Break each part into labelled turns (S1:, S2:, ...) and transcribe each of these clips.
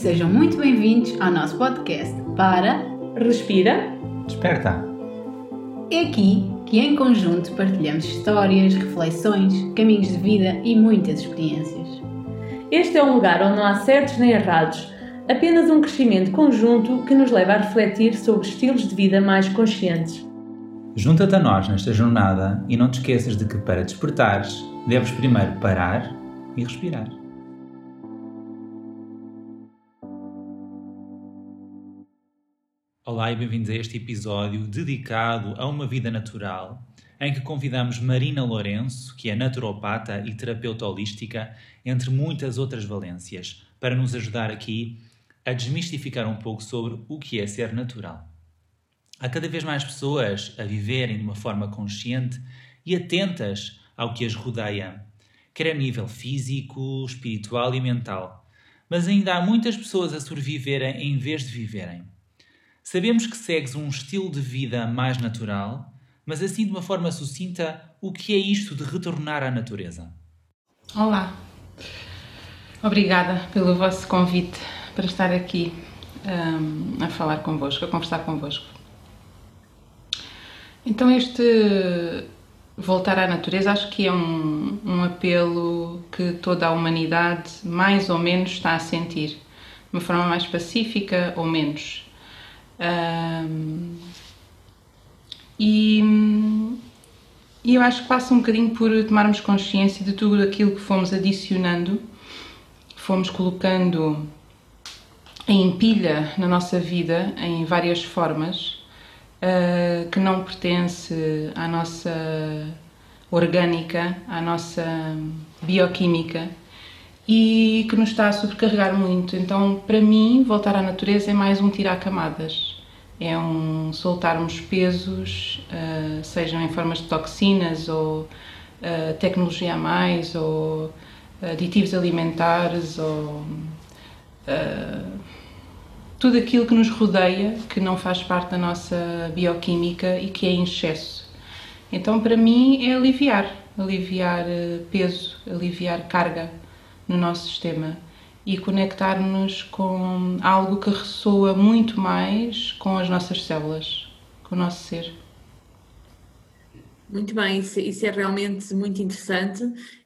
S1: Sejam muito bem-vindos ao nosso podcast para
S2: Respira.
S3: Desperta!
S1: É aqui que em conjunto partilhamos histórias, reflexões, caminhos de vida e muitas experiências.
S2: Este é um lugar onde não há certos nem errados, apenas um crescimento conjunto que nos leva a refletir sobre estilos de vida mais conscientes.
S3: Junta-te a nós nesta jornada e não te esqueças de que para despertares, deves primeiro parar e respirar. Olá e bem-vindos a este episódio dedicado a uma vida natural, em que convidamos Marina Lourenço, que é naturopata e terapeuta holística, entre muitas outras valências, para nos ajudar aqui a desmistificar um pouco sobre o que é ser natural. Há cada vez mais pessoas a viverem de uma forma consciente e atentas ao que as rodeia, quer a nível físico, espiritual e mental. Mas ainda há muitas pessoas a sobreviverem em vez de viverem. Sabemos que segues um estilo de vida mais natural, mas assim de uma forma sucinta, o que é isto de retornar à natureza?
S4: Olá, obrigada pelo vosso convite para estar aqui um, a falar convosco, a conversar convosco. Então, este voltar à natureza acho que é um, um apelo que toda a humanidade mais ou menos está a sentir, de uma forma mais pacífica ou menos. E, e eu acho que passa um bocadinho por tomarmos consciência de tudo aquilo que fomos adicionando, fomos colocando em pilha na nossa vida em várias formas uh, que não pertence à nossa orgânica, à nossa bioquímica e que nos está a sobrecarregar muito. Então, para mim, voltar à natureza é mais um tirar camadas é um soltarmos pesos, uh, sejam em formas de toxinas ou uh, tecnologia a mais ou aditivos alimentares ou uh, tudo aquilo que nos rodeia que não faz parte da nossa bioquímica e que é em excesso. Então, para mim, é aliviar, aliviar peso, aliviar carga no nosso sistema e conectar-nos com algo que ressoa muito mais com as nossas células, com o nosso ser.
S5: Muito bem, isso, isso é realmente muito interessante.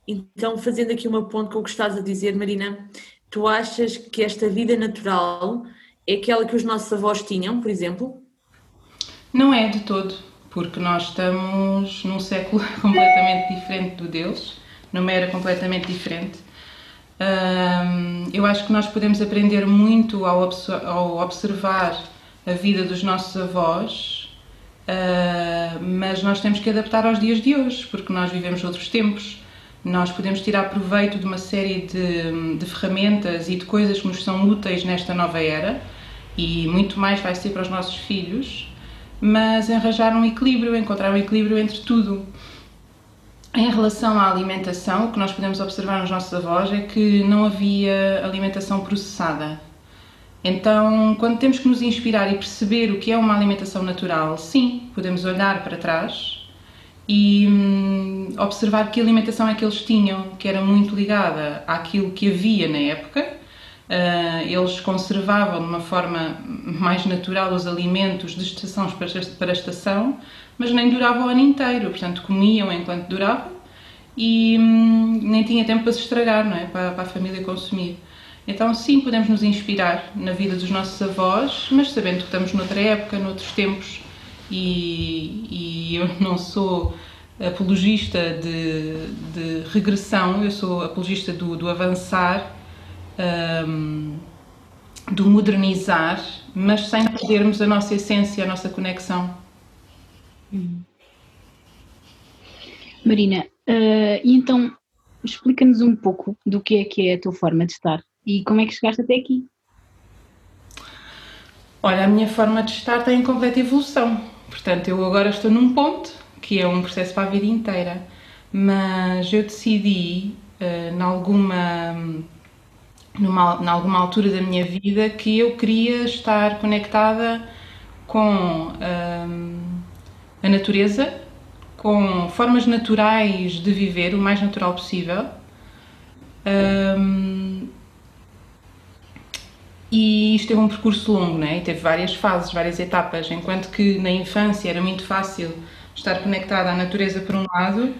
S5: Então, fazendo aqui uma ponte com o que estás a dizer, Marina, tu achas que esta vida natural é aquela que os nossos avós tinham, por exemplo?
S4: Não é de todo, porque nós estamos num século completamente diferente do deles, numa era completamente diferente eu acho que nós podemos aprender muito ao, ao observar a vida dos nossos avós, uh, mas nós temos que adaptar aos dias de hoje, porque nós vivemos outros tempos. Nós podemos tirar proveito de uma série de, de ferramentas e de coisas que nos são úteis nesta nova era, e muito mais vai ser para os nossos filhos, mas arranjar um equilíbrio, encontrar um equilíbrio entre tudo. Em relação à alimentação, o que nós podemos observar nos nossos avós é que não havia alimentação processada. Então, quando temos que nos inspirar e perceber o que é uma alimentação natural, sim, podemos olhar para trás e hum, observar que alimentação é que eles tinham, que era muito ligada àquilo que havia na época. Uh, eles conservavam de uma forma mais natural os alimentos de estação para estação, mas nem durava o ano inteiro, portanto comiam enquanto durava e hum, nem tinha tempo para se estragar, não é? Para, para, a família consumir. Então sim, podemos nos inspirar na vida dos nossos avós, mas sabendo que estamos noutra época, noutros tempos e, e eu não sou apologista de, de, regressão, eu sou apologista do, do avançar, um, do modernizar, mas sem perdermos a nossa essência, a nossa conexão
S1: Marina, uh, e então explica-nos um pouco do que é que é a tua forma de estar e como é que chegaste até aqui.
S4: Olha, a minha forma de estar está em completa evolução. Portanto, eu agora estou num ponto que é um processo para a vida inteira, mas eu decidi, uh, em alguma, numa, em alguma altura da minha vida, que eu queria estar conectada com. Uh, a natureza com formas naturais de viver, o mais natural possível. Um, e isto teve um percurso longo, né? E teve várias fases, várias etapas. Enquanto que na infância era muito fácil estar conectada à natureza por um lado,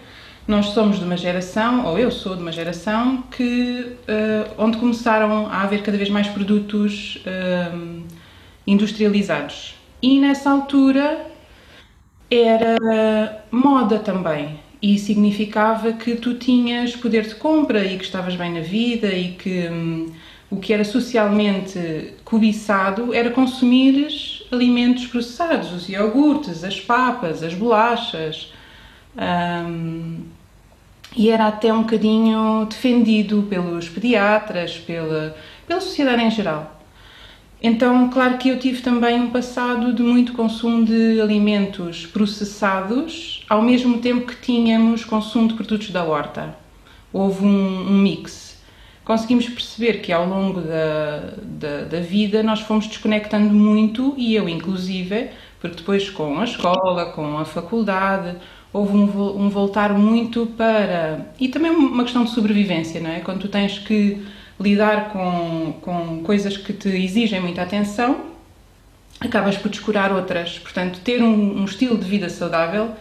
S4: nós somos de uma geração, ou eu sou de uma geração, que, uh, onde começaram a haver cada vez mais produtos uh, industrializados. E nessa altura era moda também. E significava que tu tinhas poder de compra e que estavas bem na vida e que um, o que era socialmente cobiçado era consumir alimentos processados, os iogurtes, as papas, as bolachas. Um, e era até um bocadinho defendido pelos pediatras, pela, pela sociedade em geral. Então, claro que eu tive também um passado de muito consumo de alimentos processados, ao mesmo tempo que tínhamos consumo de produtos da horta. Houve um, um mix. Conseguimos perceber que ao longo da, da, da, vida nós fomos desconectando muito, e eu inclusive, porque depois com a escola, com a faculdade, houve um, um voltar muito para. e também uma questão de sobrevivência, não é? Quando tu tens que lidar com, com coisas que te exigem muita atenção, acabas por descurar outras. Portanto, ter um, um estilo de vida saudável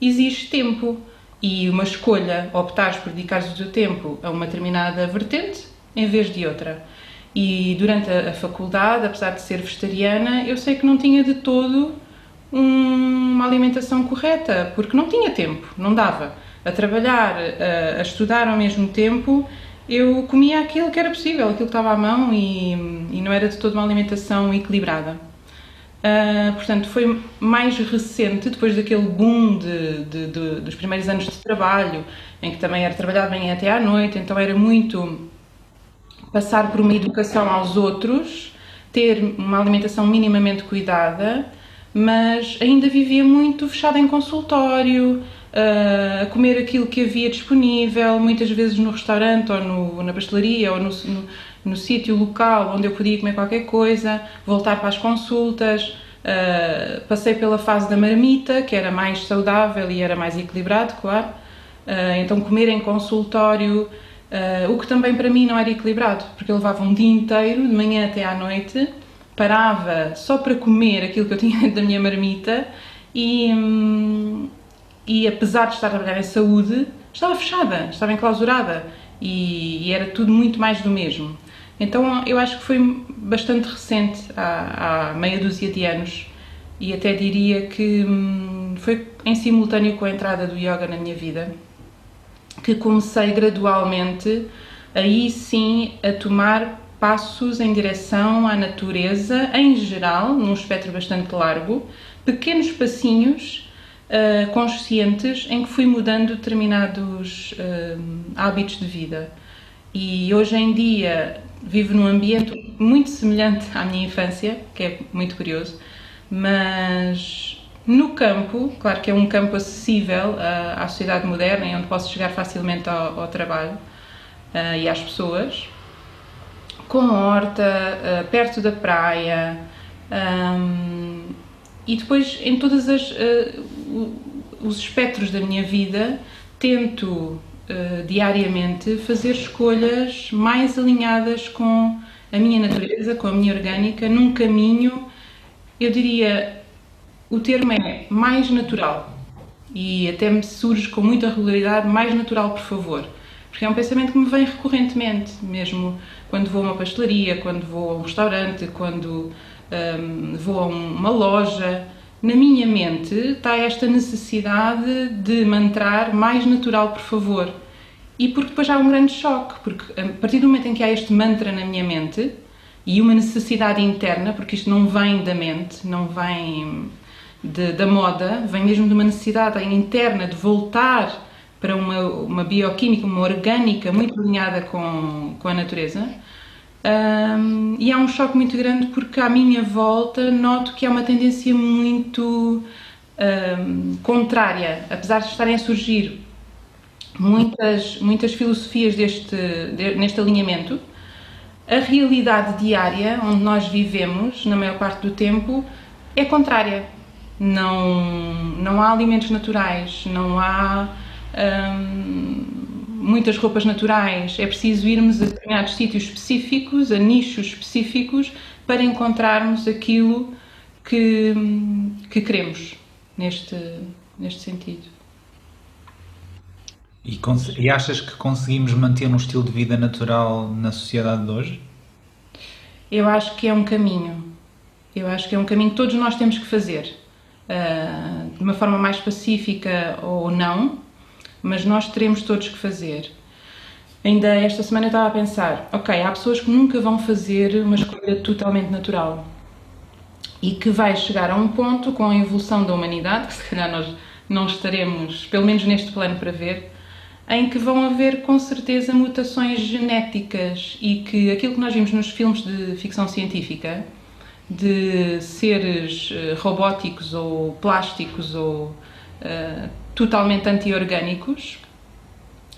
S4: exige tempo e uma escolha, optares por dedicares o teu tempo a uma determinada vertente em vez de outra. E durante a, a faculdade, apesar de ser vegetariana, eu sei que não tinha de todo um, uma alimentação correta, porque não tinha tempo, não dava. A trabalhar, a, a estudar ao mesmo tempo, eu comia aquilo que era possível, aquilo que estava à mão e, e não era de toda uma alimentação equilibrada. Uh, portanto, foi mais recente, depois daquele boom de, de, de, dos primeiros anos de trabalho, em que também era trabalhado bem até à noite, então era muito passar por uma educação aos outros, ter uma alimentação minimamente cuidada, mas ainda vivia muito fechada em consultório, a comer aquilo que havia disponível, muitas vezes no restaurante ou no, na pastelaria ou no, no, no sítio local onde eu podia comer qualquer coisa, voltar para as consultas. Uh, passei pela fase da marmita, que era mais saudável e era mais equilibrado, claro. Uh, então, comer em consultório, uh, o que também para mim não era equilibrado, porque eu levava um dia inteiro, de manhã até à noite, parava só para comer aquilo que eu tinha dentro da minha marmita e, hum, e apesar de estar a trabalhar em saúde, estava fechada, estava enclausurada e, e era tudo muito mais do mesmo. Então eu acho que foi bastante recente, há, há meia dúzia de anos, e até diria que hum, foi em simultâneo com a entrada do yoga na minha vida que comecei gradualmente, aí sim, a tomar passos em direção à natureza em geral, num espectro bastante largo, pequenos passinhos uh, conscientes em que fui mudando determinados uh, hábitos de vida. E hoje em dia vivo num ambiente muito semelhante à minha infância, que é muito curioso, mas no campo, claro que é um campo acessível uh, à sociedade moderna e onde posso chegar facilmente ao, ao trabalho uh, e às pessoas, com horta, uh, perto da praia, um, e depois em todas as uh, os espectros da minha vida tento uh, diariamente fazer escolhas mais alinhadas com a minha natureza, com a minha orgânica, num caminho, eu diria, o termo é mais natural e até me surge com muita regularidade, mais natural, por favor. Porque é um pensamento que me vem recorrentemente, mesmo quando vou a uma pastelaria, quando vou a um restaurante, quando um, vou a uma loja, na minha mente está esta necessidade de mantrar mais natural, por favor. E porque depois há um grande choque, porque a partir do momento em que há este mantra na minha mente e uma necessidade interna, porque isto não vem da mente, não vem de, da moda, vem mesmo de uma necessidade interna de voltar para uma, uma bioquímica, uma orgânica muito alinhada com, com a natureza, um, e há um choque muito grande porque à minha volta noto que há uma tendência muito um, contrária, apesar de estarem a surgir muitas, muitas filosofias deste, de, neste alinhamento, a realidade diária onde nós vivemos, na maior parte do tempo, é contrária. Não, não há alimentos naturais, não há. Um, muitas roupas naturais, é preciso irmos a determinados sítios específicos, a nichos específicos, para encontrarmos aquilo que, que queremos neste, neste sentido.
S3: E, e, achas que conseguimos manter um estilo de vida natural na sociedade de hoje?
S4: Eu acho que é um caminho. Eu acho que é um caminho que todos nós temos que fazer. Uh, de uma forma mais pacífica ou não, mas nós teremos todos que fazer. Ainda esta semana estava a pensar, ok, há pessoas que nunca vão fazer uma escolha totalmente natural e que vai chegar a um ponto com a evolução da humanidade, que se calhar nós não estaremos, pelo menos neste plano, para ver, em que vão haver com certeza mutações genéticas e que aquilo que nós vimos nos filmes de ficção científica, de seres uh, robóticos ou plásticos ou uh, totalmente anti-orgânicos,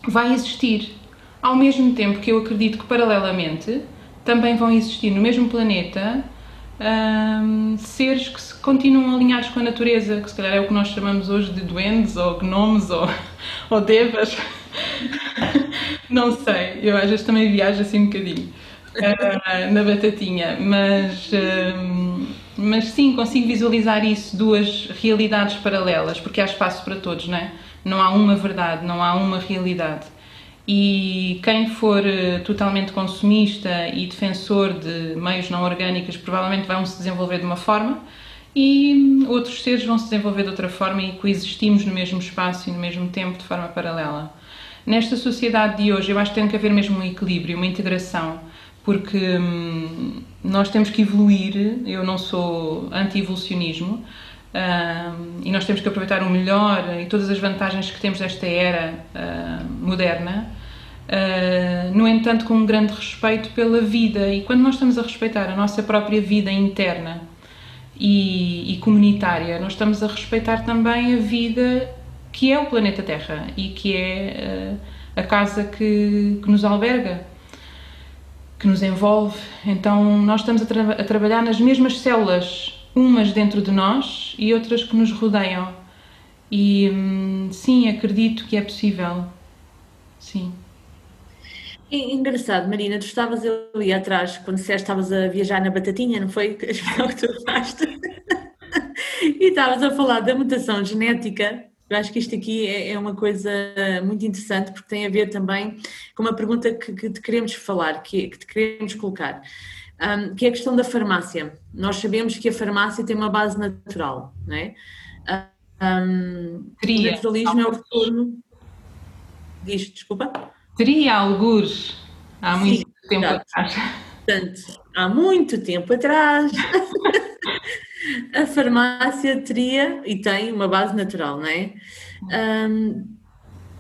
S4: vai existir. Ao mesmo tempo que eu acredito que, paralelamente, também vão existir no mesmo planeta um, seres que se continuam alinhados com a natureza, que se calhar é o que nós chamamos hoje de duendes ou gnomes ou, ou devas. Não sei, eu às vezes também viajo assim um bocadinho uh, na batatinha, mas, uh, mas sim, consigo visualizar isso, duas realidades paralelas, porque há espaço para todos, não é? Não há uma verdade, não há uma realidade. E quem for uh, totalmente consumista e defensor de meios não orgânicos provavelmente vão se desenvolver de uma forma e outros seres vão se desenvolver de outra forma e coexistimos no mesmo espaço e no mesmo tempo de forma paralela. Nesta sociedade de hoje, eu acho que tem que haver mesmo um equilíbrio, uma integração, porque hum, nós temos que evoluir. Eu não sou anti-evolucionismo. Hum, e nós temos que aproveitar o melhor e todas as vantagens que temos desta era hum, moderna, hum, no entanto, com um grande respeito pela vida. E quando nós estamos a respeitar a nossa própria vida interna e, e comunitária, nós estamos a respeitar também a vida que é o planeta Terra e que é a casa que, que, nos alberga, que nos envolve. Então, nós estamos a, tra a, trabalhar nas mesmas células, umas dentro de nós e outras que nos rodeiam. E hum, sim, acredito que é possível. Sim.
S5: Engraçado, Marina, tu estavas ali atrás, quando disseste estavas a viajar na batatinha, não foi? Expressão que tu fazes. e estavas a falar da mutação genética eu acho que isto aqui é, é, uma coisa muito interessante porque tem a ver também com uma pergunta que, que te queremos falar, que, que te queremos colocar, um, que é a questão da farmácia. Nós sabemos que a farmácia tem uma base natural, não é? Um, o naturalismo é o retorno. Diz, desculpa?
S4: Teria alguns há muito Sim, tempo exato. atrás.
S5: Portanto, há muito tempo atrás. a farmácia teria e tem uma base natural, não é? Um,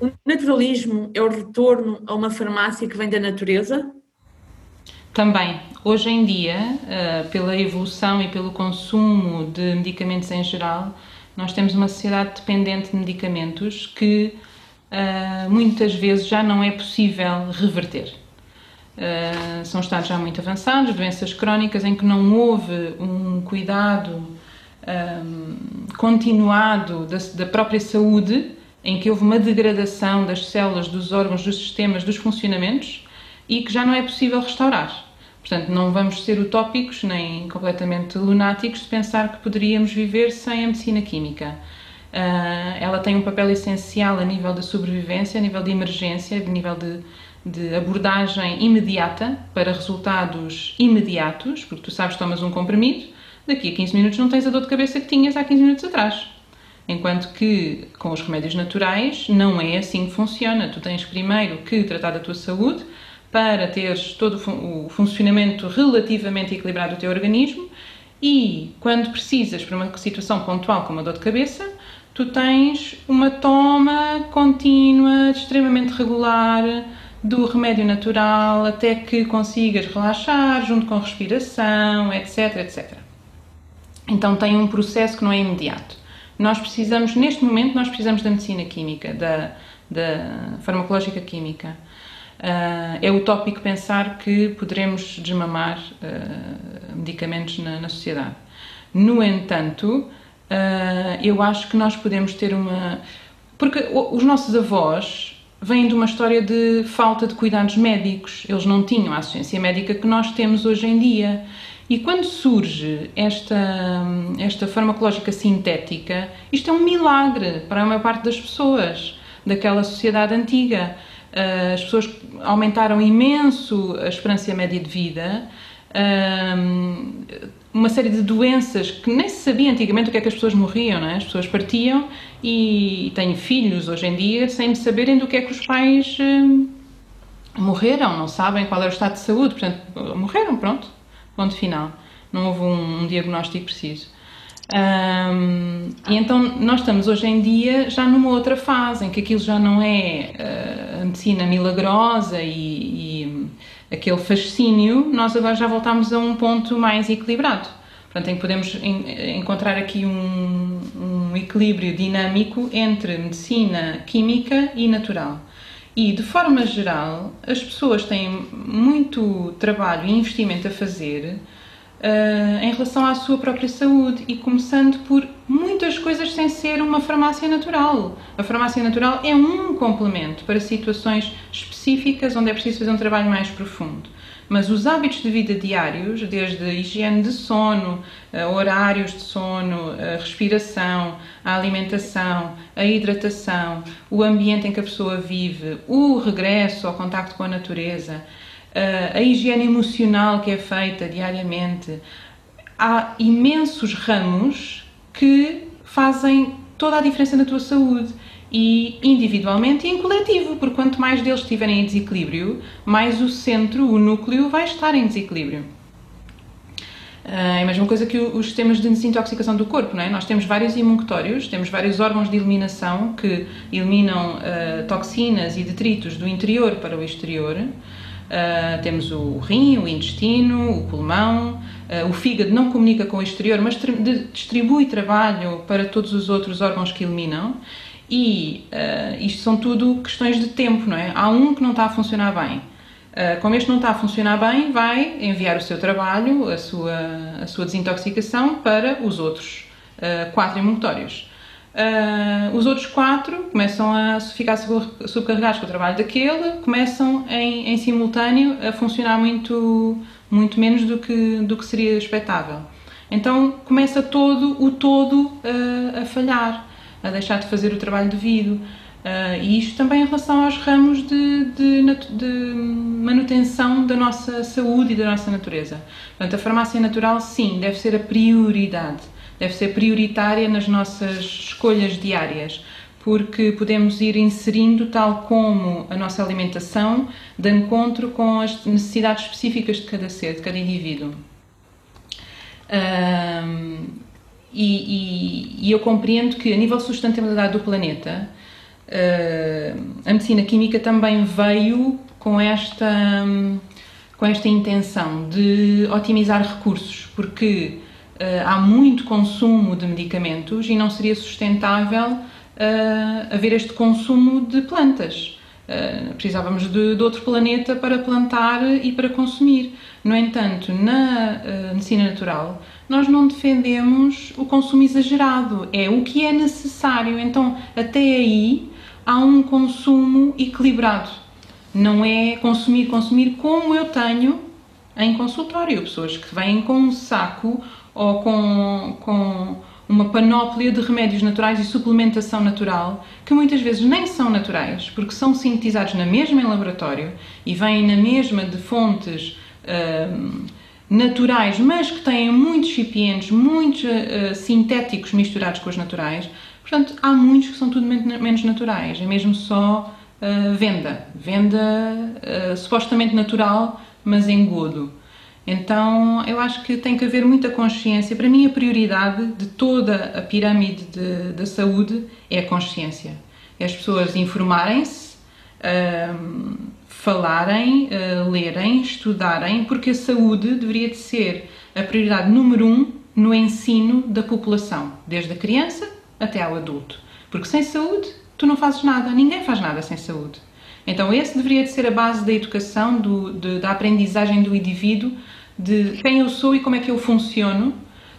S5: o naturalismo é o retorno a uma farmácia que vem da natureza?
S4: Também. Hoje em dia, uh, pela evolução e pelo consumo de medicamentos em geral, nós temos uma sociedade dependente de medicamentos que uh, muitas vezes já não é possível reverter. Uh, são estados já muito avançados, doenças crónicas em que não houve um cuidado um, ah, continuado da, da, própria saúde, em que houve uma degradação das células, dos órgãos, dos sistemas, dos funcionamentos e que já não é possível restaurar. Portanto, não vamos ser utópicos nem completamente lunáticos de pensar que poderíamos viver sem a medicina química. Uh, ela tem um papel essencial a nível de sobrevivência, a nível de emergência, a nível de de abordagem imediata para resultados imediatos, porque tu sabes tomas um comprimido, daqui a 15 minutos não tens a dor de cabeça que tinhas há 15 minutos atrás. Enquanto que com os remédios naturais não é assim que funciona. Tu tens primeiro que tratar da tua saúde para teres todo o funcionamento relativamente equilibrado do teu organismo e quando precisas para uma situação pontual como a dor de cabeça, tu tens uma toma contínua, extremamente regular, do remédio natural até que consigas relaxar, junto com respiração, etc, etc. Então tem um processo que não é imediato. Nós precisamos, neste momento, nós precisamos da medicina química, da, da farmacológica química. Uh, é utópico pensar que poderemos desmamar uh, medicamentos na, na, sociedade. No entanto, uh, eu acho que nós podemos ter uma. Porque os nossos avós vêm de uma história de falta de cuidados médicos. Eles não tinham a assistência médica que nós temos hoje em dia. E quando surge esta, esta farmacológica sintética, isto é um milagre para a maior parte das pessoas daquela sociedade antiga. Uh, as pessoas aumentaram imenso a esperança média de vida, uh, uma série de doenças que nem se sabia antigamente o que é que as pessoas morriam, não é? As pessoas partiam e têm filhos hoje em dia sem saberem do que é que os pais uh, morreram, não sabem qual era o estado de saúde, portanto, morreram, pronto, ponto final. Não houve um, um diagnóstico preciso. Um, e então nós estamos hoje em dia já numa outra fase em que aquilo já não é uh, a medicina milagrosa e, e, aquele fascínio, nós agora já voltamos a um ponto mais equilibrado. Portanto, em que podemos em, encontrar aqui um, um equilíbrio dinâmico entre medicina química e natural. E, de forma geral, as pessoas têm muito trabalho e investimento a fazer uh, em relação à sua própria saúde e começando por muitas coisas sem ser uma farmácia natural. A farmácia natural é um complemento para situações específicas onde é preciso fazer um trabalho mais profundo. Mas os hábitos de vida diários, desde higiene de sono, uh, horários de sono, a respiração, a alimentação, a hidratação, o ambiente em que a pessoa vive, o regresso ao contacto com a natureza, a higiene emocional que é feita diariamente. Há imensos ramos que fazem toda a diferença na tua saúde e individualmente e em coletivo, porque quanto mais deles estiverem em desequilíbrio, mais o centro, o núcleo, vai estar em desequilíbrio. é a mesma coisa que os sistemas de desintoxicação do corpo, não é? Nós temos vários imuncutórios, temos vários órgãos de eliminação que eliminam uh, toxinas e detritos do interior para o exterior. Uh, temos o rim, o intestino, o pulmão, uh, o fígado não comunica com o exterior, mas distribui trabalho para todos os outros órgãos que eliminam. E uh, isto são tudo questões de tempo, não é? Há um que não está a funcionar bem. como este não está a funcionar bem, vai enviar o seu trabalho, a sua, a sua desintoxicação para os outros quatro imungutórios. Uh, os outros quatro começam a ficar subcarregados com o trabalho daquele, começam em, em simultâneo a funcionar muito, muito menos do que, do que seria expectável. Então começa todo o todo uh, a falhar, a deixar de fazer o trabalho devido. Uh, e isto também em relação aos ramos de, de, de, manutenção da nossa saúde e da nossa natureza. Portanto, a farmácia natural, sim, deve ser a prioridade deve ser prioritária nas nossas escolhas diárias, porque podemos ir inserindo, tal como a nossa alimentação, de encontro com as necessidades específicas de cada ser, de cada indivíduo. Um, e, e, e, eu compreendo que, a nível de sustentabilidade do planeta, uh, a medicina química também veio com esta, com esta intenção de otimizar recursos, porque há muito consumo de medicamentos e não seria sustentável uh, haver este consumo de plantas. Uh, precisávamos de, de, outro planeta para plantar e para consumir. No entanto, na medicina natural, nós não defendemos o consumo exagerado, é o que é necessário. Então, até aí, há um consumo equilibrado. Não é consumir, consumir como eu tenho em consultório. Pessoas que vêm com um saco ou com, com uma panóplia de remédios naturais e suplementação natural que muitas vezes nem são naturais, porque são sintetizados na mesma em laboratório e vêm na mesma de fontes uh, naturais, mas que têm muitos excipientes, muitos uh, sintéticos misturados com os naturais. Portanto, há muitos que são tudo menos naturais, é mesmo só uh, venda. Venda supostamente natural, mas engodo. Então, eu acho que tem que haver muita consciência. Para mim, a prioridade de toda a pirâmide da saúde é a consciência. É as pessoas informarem-se, um, falarem, uh, lerem, estudarem, porque a saúde deveria de ser a prioridade número um no ensino da população, desde a criança até ao adulto. Porque sem saúde, tu não fazes nada, ninguém faz nada sem saúde. Então, esse deveria de ser a base da educação, do, de, da aprendizagem do indivíduo, de quem eu sou e como é que eu funciono,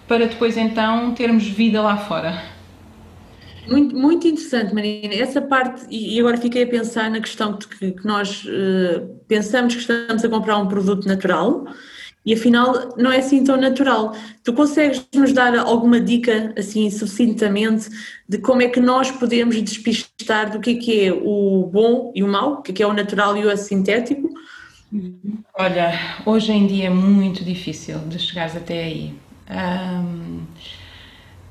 S4: para depois então termos vida lá fora.
S5: Muito, muito interessante, Marina. Essa parte, e agora fiquei a pensar na questão de que, que nós uh, pensamos que estamos a comprar um produto natural e afinal não é assim tão natural. Tu consegues nos dar alguma dica, assim, sucintamente, de como é que nós podemos despistar do que é, que é o bom e o mau, o que é, que é o natural e o assintético?
S4: Olha, hoje em dia é muito difícil de chegares até aí. Um, uh,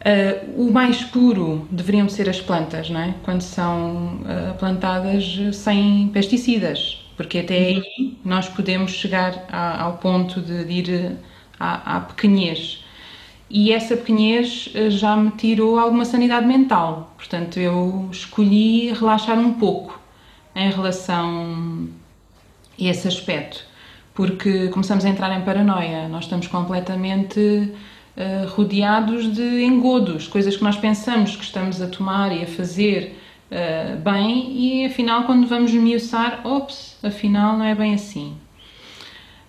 S4: ah, o mais puro deveriam ser as plantas, não é? Quando são uh, plantadas sem pesticidas porque até aí nós podemos chegar a, ao ponto de, de ir à, à pequenez. E essa pequenez eh, já me tirou alguma sanidade mental, portanto eu escolhi relaxar um pouco em relação a esse aspecto, porque começamos a entrar em paranoia, nós estamos completamente uh, rodeados de engodos, coisas que nós pensamos que estamos a tomar e a fazer uh, bem e afinal quando vamos miuçar, ops, afinal não é bem assim.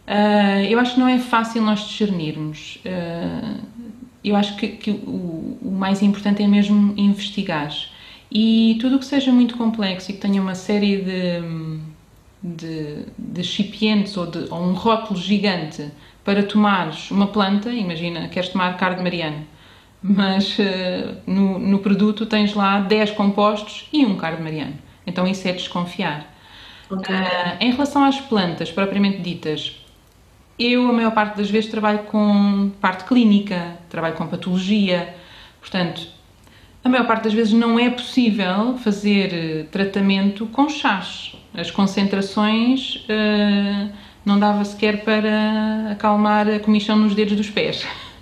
S4: Uh, eu acho que não é fácil nós discernirmos. Uh, eu acho que, que o, o, mais importante é mesmo investigar. E tudo o que seja muito complexo e que tenha uma série de, de, de recipientes ou, de, ou um rótulo gigante para tomares uma planta, imagina, queres tomar carne mariano, mas uh, no, no, produto tens lá 10 compostos e um cardomariano. Então isso é desconfiar. Okay. Uh, em relação às plantas propriamente ditas, eu a maior parte das vezes trabalho com parte clínica, trabalho com patologia, portanto, a maior parte das vezes não é possível fazer eh, tratamento com chás. As concentrações uh, não dava sequer para acalmar a comichão nos dedos dos pés.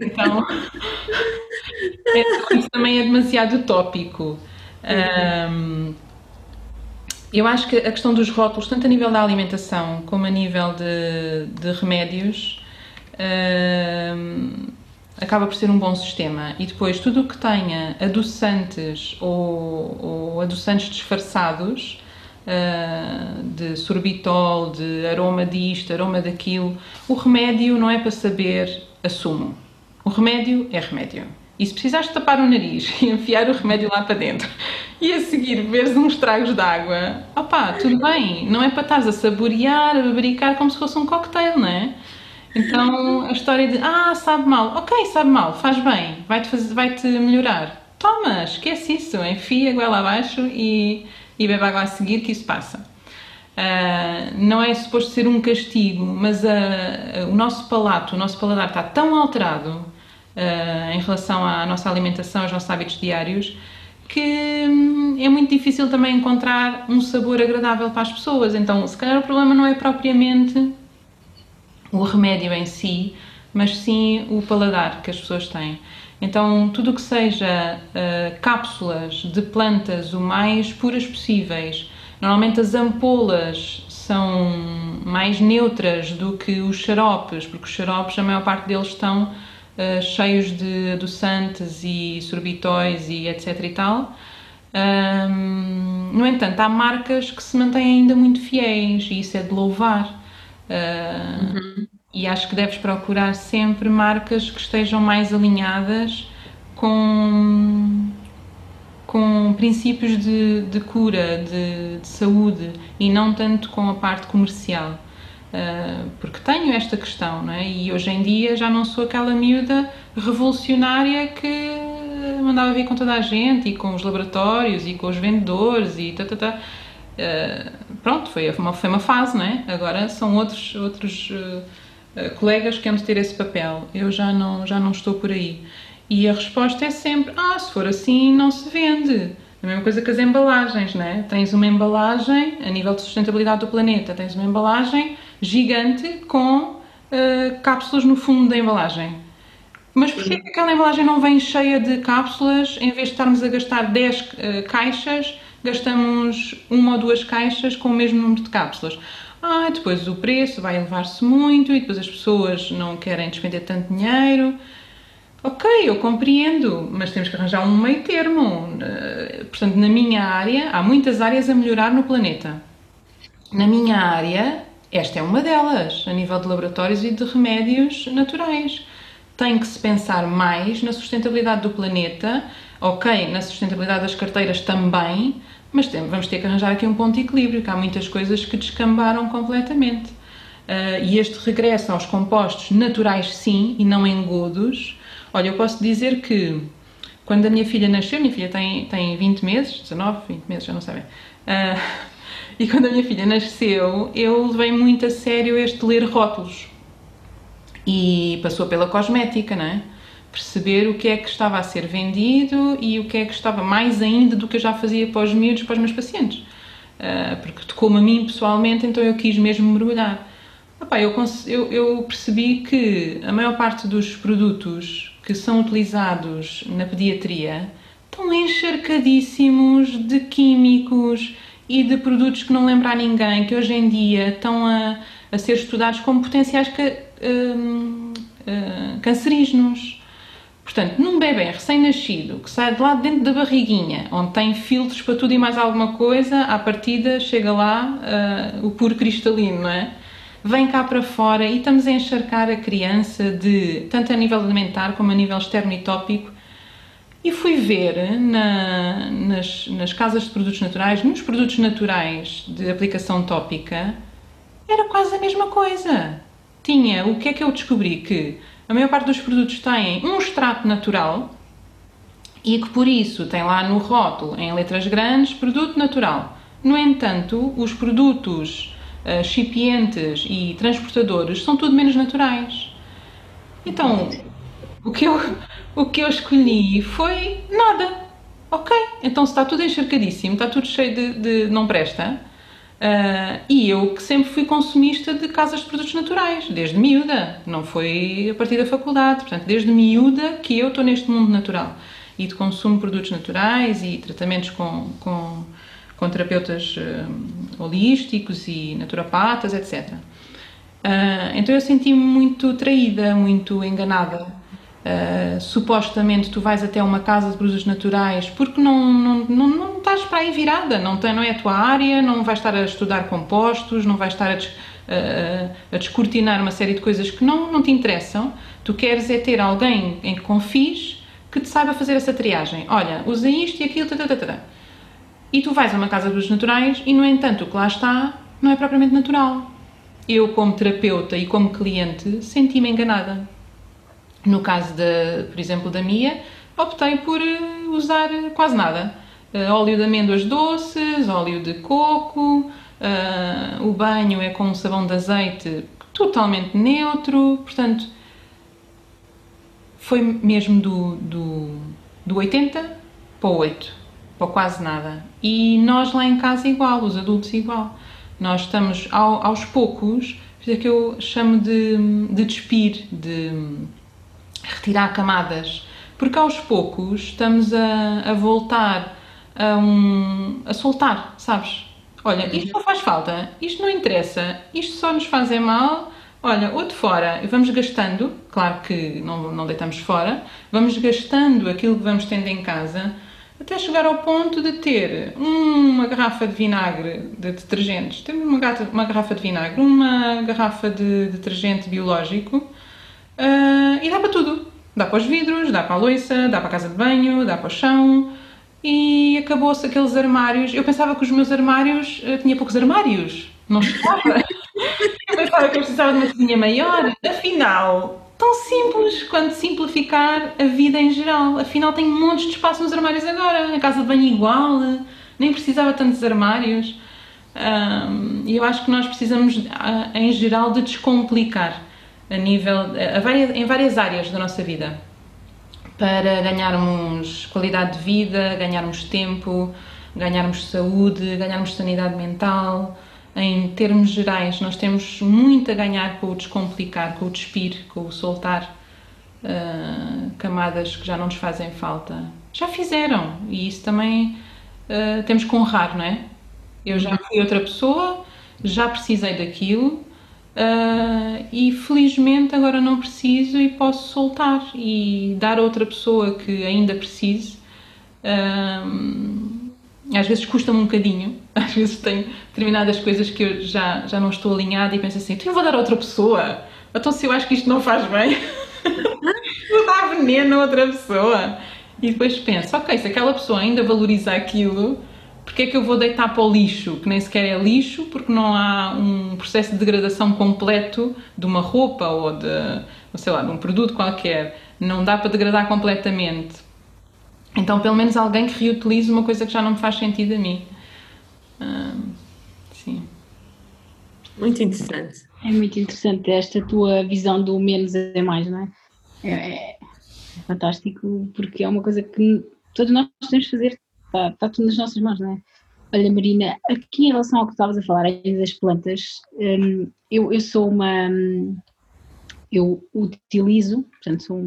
S4: Então, isso também é demasiado tópico. Um, eu acho que a questão dos rótulos, tanto a nível da alimentação como a nível de, de remédios, um, acaba por ser um bom sistema. E depois, tudo o que tenha adoçantes ou, ou adoçantes disfarçados, uh, de sorbitol, de aroma disto, aroma daquilo, o remédio não é para saber assumo. O remédio é remédio. E se precisares tapar o nariz e enfiar o remédio lá para dentro e a seguir veres uns tragos de água, opá, tudo bem, não é para estares a saborear, a bebericar como se fosse um cocktail, não é? Então a história de ah, sabe mal, ok, sabe mal, faz bem, vai-te vai -te melhorar. Toma, esquece isso, enfia a goela abaixo e, e bebe água a seguir que isso passa. Uh, não é suposto ser um castigo, mas uh, o nosso palato, o nosso paladar está tão alterado uh, em relação à nossa alimentação, aos nossos hábitos diários, que hum, é muito difícil também encontrar um sabor agradável para as pessoas. Então, se calhar o problema não é propriamente o remédio em si, mas sim o paladar que as pessoas têm. Então, tudo o que seja cápsulas de plantas o mais puras possíveis, Normalmente as ampolas são mais neutras do que os xaropes, porque os xaropes, a maior parte deles estão uh, cheios de adoçantes e sorbitóis e etc e tal. Um, no entanto, há marcas que se mantêm ainda muito fiéis e isso é de louvar. Uh, uhum. E acho que deves procurar sempre marcas que estejam mais alinhadas com com princípios de, de cura, de, de, saúde e não tanto com a parte comercial. Uh, porque tenho esta questão, não é? E hoje em dia já não sou aquela miúda revolucionária que mandava vir com toda a gente e com os laboratórios e com os vendedores e tá, tá, tá. Uh, pronto, foi uma, foi uma fase, não é? Agora são outros, outros uh, colegas que hão de ter esse papel. Eu já não, já não estou por aí. E a resposta é sempre: ah, se for assim, não se vende. A mesma coisa que as embalagens, né? Tens uma embalagem, a nível de sustentabilidade do planeta, tens uma embalagem gigante com uh, cápsulas no fundo da embalagem. Mas porquê que aquela embalagem não vem cheia de cápsulas? Em vez de estarmos a gastar 10 uh, caixas, gastamos uma ou duas caixas com o mesmo número de cápsulas. Ah, depois o preço vai elevar-se muito e depois as pessoas não querem despender tanto dinheiro. Ok, eu compreendo, mas temos que arranjar um meio termo. Eh, portanto, na minha área, há muitas áreas a melhorar no planeta. Na minha área, esta é uma delas, a nível de laboratórios e de remédios naturais. Tem que se pensar mais na sustentabilidade do planeta Ok, na sustentabilidade das carteiras também, mas vamos ter que arranjar aqui um ponto de equilíbrio, que há muitas coisas que descambaram completamente. Uh, e este regresso aos compostos naturais, sim, e não engodos. Olha, eu posso dizer que quando a minha filha nasceu, minha filha tem, tem 20 meses, 19, 20 meses, já não sabem. Uh, e quando a minha filha nasceu, eu levei muito a sério este ler rótulos. E passou pela cosmética, não é? Perceber o que é que estava a ser vendido e o que é que estava mais ainda do que eu já fazia para os miúdos, para os meus pacientes. Uh, porque tocou-me a mim pessoalmente, então eu quis mesmo mergulhar. Epá, eu, eu percebi que a maior parte dos produtos que são utilizados na pediatria estão encharcadíssimos de químicos e de produtos que não lembram a ninguém, que hoje em dia estão a, a ser estudados como potenciais ca, hum, cancerígenos. Portanto, num bebê recém-nascido que sai de lá dentro da barriguinha, onde tem filtros para tudo e mais alguma coisa, à partida chega lá uh, o puro cristalino, não é? Vem cá para fora e estamos a encharcar a criança de tanto a nível alimentar como a nível externo e tópico e fui ver na, nas, nas casas de produtos naturais, nos produtos naturais de aplicação tópica, era quase a mesma coisa. Tinha, o que é que eu descobri? Que a maior parte dos produtos têm um extrato natural e que por isso tem lá no rótulo, em letras grandes, produto natural. No entanto, os produtos uh, excipientes e transportadores são tudo menos naturais. Então, o que eu, o que eu escolhi foi nada. Ok, então se está tudo encharcadíssimo, está tudo cheio de, de não presta. Uh, e eu que sempre fui consumista de casas de produtos naturais, desde miúda, não foi a partir da faculdade, portanto, desde miúda que eu estou neste mundo natural e de consumo de produtos naturais e tratamentos com, com, com terapeutas uh, holísticos e naturopatas, etc. Uh, ah, então eu senti-me muito traída, muito enganada Uh, supostamente tu vais até uma casa de produtos naturais porque não, não, não, não estás para aí virada, não, tem, não é a tua área, não vais estar a estudar compostos, não vais estar a, des, a descortinar uma série de coisas que não, não te interessam. Tu queres é ter alguém em que confies que te saiba fazer essa triagem. Olha, usa isto e aquilo, tata, tata. E tu vais a uma casa de naturais e, no entanto, o que lá está não é propriamente natural. Eu, como terapeuta e como cliente, senti-me enganada no caso, de, por exemplo, da Mia, optei por eh, usar quase nada. Uh, óleo de amêndoas doces, óleo de coco, o banho é com um sabão de azeite totalmente neutro, portanto, foi mesmo do, do, do 80 para o 8, para quase nada. E nós lá em casa igual, os adultos igual. Nós estamos ao, aos poucos, é que eu chamo de, de despir, de retirar camadas, porque aos poucos estamos a, a voltar a, um, a soltar, sabes? Olha, isto não faz falta, isto não interessa, isto só nos faz mal. Olha, outro fora, vamos gastando, claro que não, não deitamos fora, vamos gastando aquilo que vamos tendo em casa até chegar ao ponto de ter uma garrafa de vinagre de detergentes, temos uma, uma garrafa de vinagre, uma garrafa de detergente biológico Uh, e dá para tudo. Dá para os vidros, dá para a louça, dá para a casa de banho, dá para o chão. E acabou-se aqueles armários. Eu pensava que os meus armários. Uh, tinha poucos armários. Não estava. eu pensava que eu precisava de uma cozinha maior. Afinal, tão simples quanto simplificar a vida em geral. Afinal, tenho um monte de espaço nos armários agora. A casa de banho igual. Nem precisava tantos armários. E eu acho que nós precisamos, ah, em geral, de descomplicar a nível, em várias áreas da nossa vida para ganharmos qualidade de vida, ganharmos tempo, ganharmos saúde, ganharmos sanidade mental. Em termos gerais, nós temos muito a ganhar com o descomplicar, com o despir, com o soltar uh, camadas que já não nos fazem falta. Já fizeram e isso também uh, temos que honrar, não é? Eu já fui outra pessoa, já precisei daquilo Uh, e felizmente agora não preciso e posso soltar e dar a outra pessoa que ainda precise. Às vezes custa-me um bocadinho, às vezes tenho determinadas coisas que eu já, já não estou alinhada e penso assim: então eu vou dar a outra pessoa. Então, se eu acho que isto não faz bem, vou dar veneno a outra pessoa. E depois penso, ok, se aquela pessoa ainda valoriza aquilo, porque é que eu vou deitar para o lixo, que nem sequer é lixo, porque não há um processo de degradação completo de uma roupa ou de, sei lá, de um produto qualquer. Não dá para degradar completamente. Então, pelo menos alguém que reutilize uma coisa que já não me faz sentido a mim. Hum, sim.
S5: Muito interessante.
S1: É muito interessante esta tua visão do menos é mais, não é? É, é fantástico porque é uma coisa que todos nós temos de fazer está, está tudo nas nossas mãos, não é? Olha, Marina, aqui em relação ao que estavas a falar aí das plantas, hum, eu, eu sou uma. Eu utilizo, portanto, sou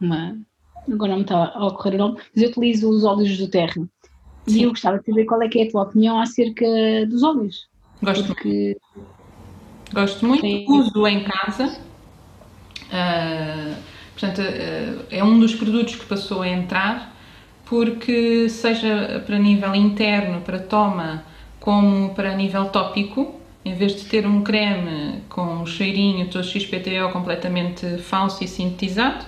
S1: uma. Agora não me está a ocorrer o nome, mas eu utilizo os óleos do terra. Sim. E eu gostava de saber qual é que é a tua opinião acerca dos óleos.
S4: Gosto porque... muito. Gosto muito, Sim. uso em casa. Uh, portanto, uh, é um dos produtos que passou a entrar porque seja para nível interno, para toma, como para nível tópico, em vez de ter um creme com um cheirinho todo XPTO completamente falso e sintetizado,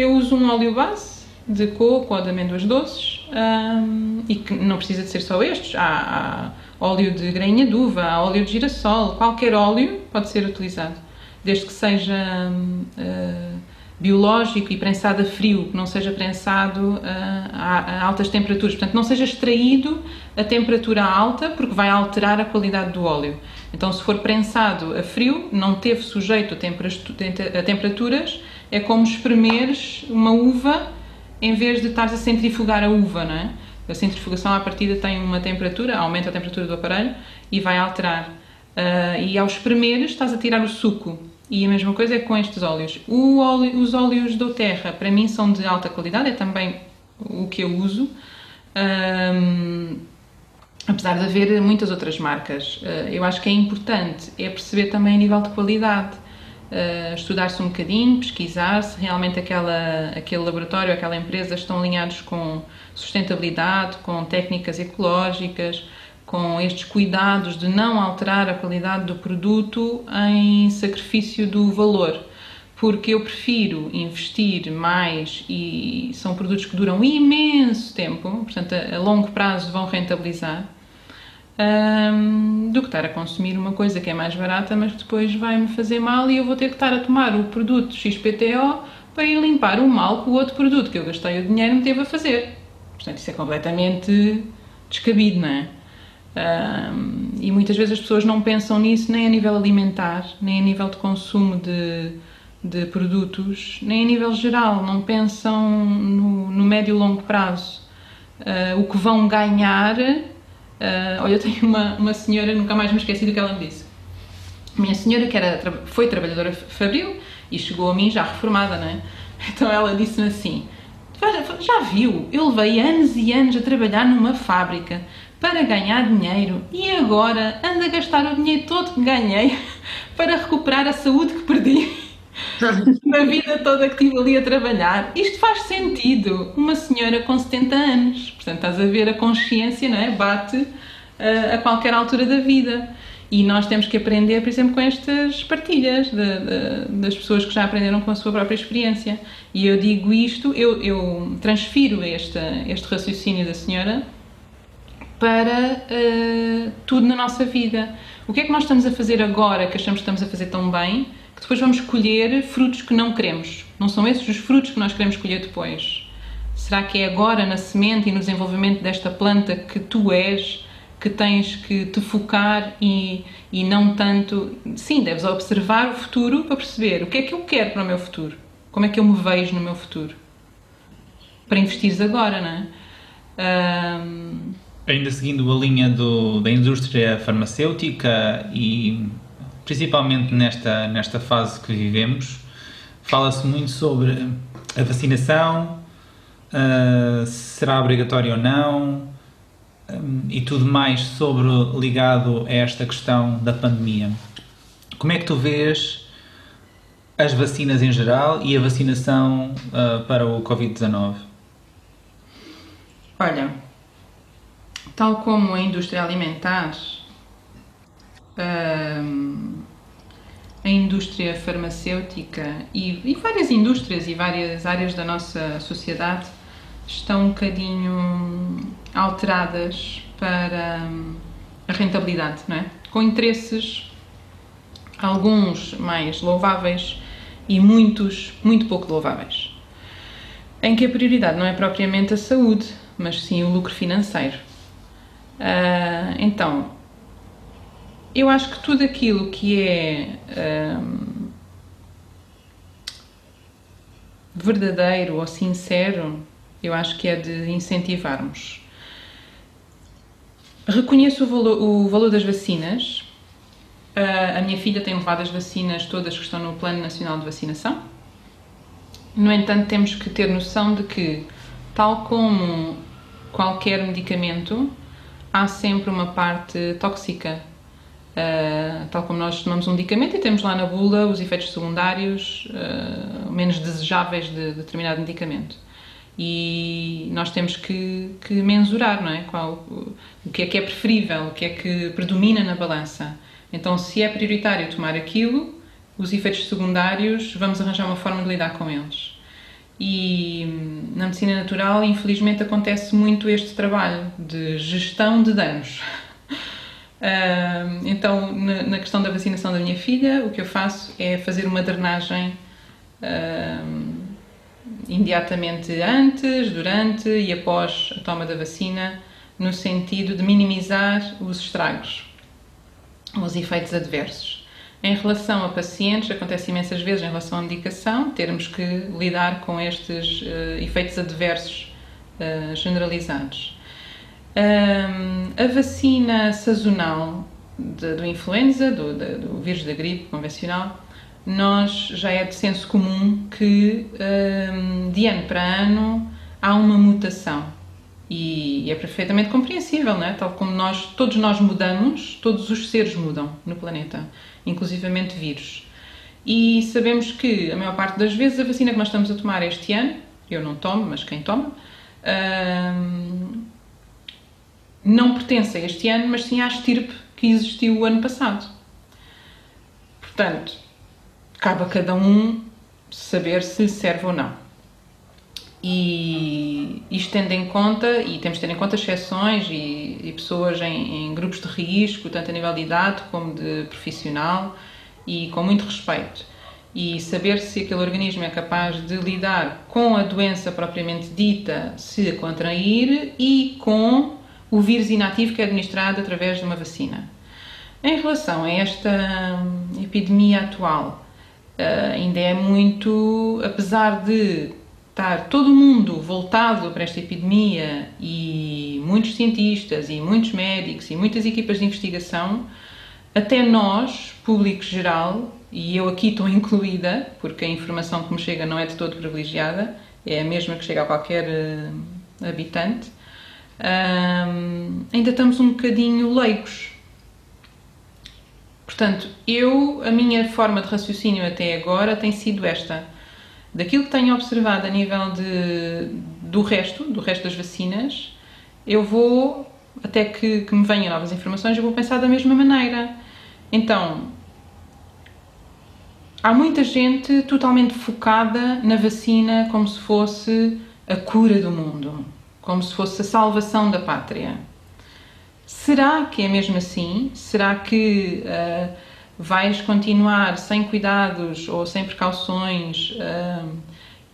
S4: eu uso um óleo base de coco ou de amêndoas doces um, e que não precisa de ser só estes. Há, há óleo de grainha de uva, há óleo de girassol, qualquer óleo pode ser utilizado, desde que seja uh, biológico e prensado a frio, que não seja prensado uh, a, a, altas temperaturas, portanto não seja extraído a temperatura alta porque vai alterar a qualidade do óleo. Então se for prensado a frio, não teve sujeito a, temperaturas, é como espremeres uma uva em vez de estares a centrifugar a uva, não é? A centrifugação à partida tem uma temperatura, aumenta a temperatura do aparelho e vai alterar. Uh, e ao espremer estás a tirar o suco e a mesma coisa é com estes óleos. Óleo, os óleos do Terra, para mim, são de alta qualidade, é também o que eu uso. Um, apesar de haver muitas outras marcas, uh, eu acho que é importante é perceber também a nível de qualidade. Uh, estudar-se um bocadinho, pesquisar se realmente aquela, aquele laboratório, aquela empresa estão alinhados com sustentabilidade, com técnicas ecológicas, com estes cuidados de não alterar a qualidade do produto em sacrifício do valor, porque eu prefiro investir mais e são produtos que duram imenso tempo, portanto a, a longo prazo vão rentabilizar, um, do que estar a consumir uma coisa que é mais barata, mas depois vai-me fazer mal e eu vou ter que estar a tomar o produto XPTO para ir limpar o mal que o outro produto que eu gastei o dinheiro me teve a fazer. Portanto, isso é completamente descabido, não é? Um, e muitas vezes as pessoas não pensam nisso nem a nível alimentar, nem a nível de consumo de, de produtos, nem a nível geral, não pensam no, no médio e longo prazo. Uh, o que vão ganhar. Uh, olha, eu tenho uma, uma senhora, nunca mais me esqueci do que ela me disse. Minha senhora, que era, foi trabalhadora fabril e chegou a mim já reformada, não é? Então ela disse-me assim: Já viu? Eu levei anos e anos a trabalhar numa fábrica para ganhar dinheiro e agora ando a gastar o dinheiro todo que ganhei para recuperar a saúde que perdi na vida toda que estive ali a trabalhar. Isto faz sentido. Uma senhora com 70 anos. Portanto, estás a ver a consciência, não é? Bate uh, a qualquer altura da vida. E nós temos que aprender, por exemplo, com estas partilhas de, de, das pessoas que já aprenderam com a sua própria experiência. E eu digo isto, eu, eu transfiro este, este raciocínio da senhora para uh, tudo na nossa vida. O que é que nós estamos a fazer agora que achamos que estamos a fazer tão bem, que depois vamos colher frutos que não queremos? Não são esses os frutos que nós queremos colher depois? Será que é agora na semente e no desenvolvimento desta planta que tu és que tens que te focar e, e não tanto. Sim, deves observar o futuro para perceber o que é que eu quero para o meu futuro, como é que eu me vejo no meu futuro, para investires agora, não é? Um,
S3: Ainda seguindo a linha do, da indústria farmacêutica e principalmente nesta, nesta fase que vivemos, fala-se muito sobre a vacinação, uh, será obrigatório ou não, um, e tudo mais sobre ligado a esta questão da pandemia. Como é que tu vês as vacinas em geral e a vacinação uh, para o Covid-19?
S4: Olha, tal como a indústria alimentar, a indústria farmacêutica e, e, várias indústrias e várias áreas da nossa sociedade estão um bocadinho alteradas para hum, a rentabilidade, não é? com interesses, alguns mais louváveis e muitos muito pouco louváveis, em que a prioridade não é propriamente a saúde, mas sim o lucro financeiro. Uh, então, eu acho que tudo aquilo que é um, verdadeiro ou sincero, eu acho que é de incentivarmos. Reconheço o valor, o valor das vacinas. Uh, a minha filha tem levado as vacinas todas que estão no Plano Nacional de Vacinação. No entanto, temos que ter noção de que, tal como qualquer medicamento, há sempre uma parte tóxica. Uh, tal como nós tomamos um medicamento e temos lá na bula os efeitos secundários uh, menos desejáveis de, de determinado medicamento. E nós temos que, que mensurar, não é? Qual, o que é que é preferível, o que é que predomina na balança. Então, se é prioritário tomar aquilo, os efeitos secundários, vamos arranjar uma forma de lidar com eles. E na medicina natural, infelizmente, acontece muito este trabalho de gestão de danos. Então, na, questão da vacinação da minha filha, o que eu faço é fazer uma drenagem imediatamente antes, durante e após a toma da vacina, no sentido de minimizar os estragos, os efeitos adversos. Em relação a pacientes, acontece imensas vezes em relação à medicação, termos que lidar com estes uh, efeitos adversos uh, generalizados. Um, a vacina sazonal de, do influenza, do, de, do vírus da gripe convencional, nós já é de senso comum que um, de ano para ano há uma mutação e é perfeitamente compreensível, não é? Tal como nós, todos nós mudamos, todos os seres mudam no planeta, inclusivamente vírus. E sabemos que, a maior parte das vezes, a vacina que nós estamos a tomar este ano, eu não tomo, mas quem toma, não pertence a este ano, mas sim à estirpe que existiu o ano passado. Portanto, cabe a cada um saber se serve ou não. E isto tendo em conta, e temos de ter em conta exceções e, e pessoas em, em, grupos de risco, tanto a nível de idade como de profissional, e com muito respeito. E saber se aquele organismo é capaz de lidar com a doença propriamente dita, se a contrair, e com o vírus inativo que é administrado através de uma vacina. Em relação a esta hum, epidemia atual, uh, ainda é muito, apesar de estar todo mundo voltado para esta epidemia e muitos cientistas e muitos médicos e muitas equipas de investigação, até nós, público geral, e eu aqui estou incluída, porque a informação que me chega não é de todo privilegiada, é a mesma que chega a qualquer uh, habitante, ainda estamos um bocadinho leigos Portanto, eu, a minha forma de raciocínio até agora tem sido esta. Daquilo que tenho observado a nível de, do resto, do resto das vacinas, eu vou, até que, que me venham novas informações, eu vou pensar da mesma maneira. Então, há muita gente totalmente focada na vacina como se fosse a cura do mundo, como se fosse a salvação da pátria. Será que é mesmo assim? Será que uh, vais continuar sem cuidados ou sem precauções uh,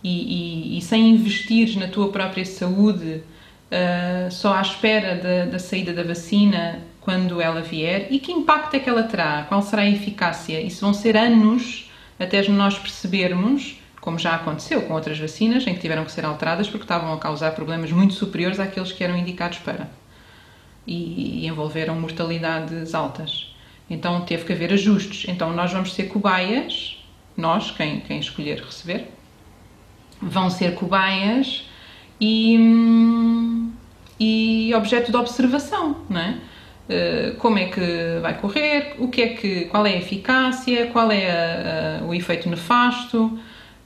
S4: e, e, e, sem investir na tua própria saúde uh, só à espera da, da saída da vacina quando ela vier? E que impacto é que ela terá? Qual será a eficácia? Isso vão ser anos até nós percebermos como já aconteceu com outras vacinas, em que tiveram que ser alteradas porque estavam a causar problemas muito superiores àqueles que eram indicados para e, envolveram mortalidades altas. Então teve que haver ajustes. Então nós vamos ser cobaias, nós, quem, quem escolher receber, vão ser cobaias e, e objeto de observação, não é? Uh, como é que vai correr, o que é que, qual é a eficácia, qual é a, a, o efeito nefasto,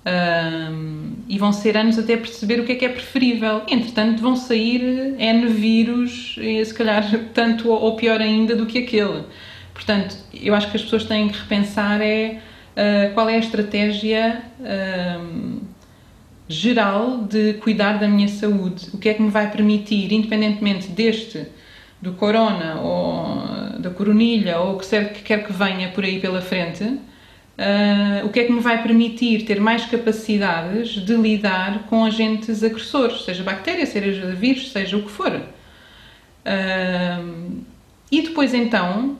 S4: um, e vão ser anos até perceber o que é que é preferível. Entretanto, vão sair N vírus, se calhar tanto ou pior ainda do que aquele. Portanto, eu acho que as pessoas têm que repensar é uh, qual é a estratégia um, geral de cuidar da minha saúde. O que é que me vai permitir, independentemente deste, do corona ou da coronilha ou o que quer que venha por aí pela frente, uh, o que é que me vai permitir ter mais capacidades de lidar com agentes agressores, seja bactéria, seja vírus, seja o que for. Uh, e depois então,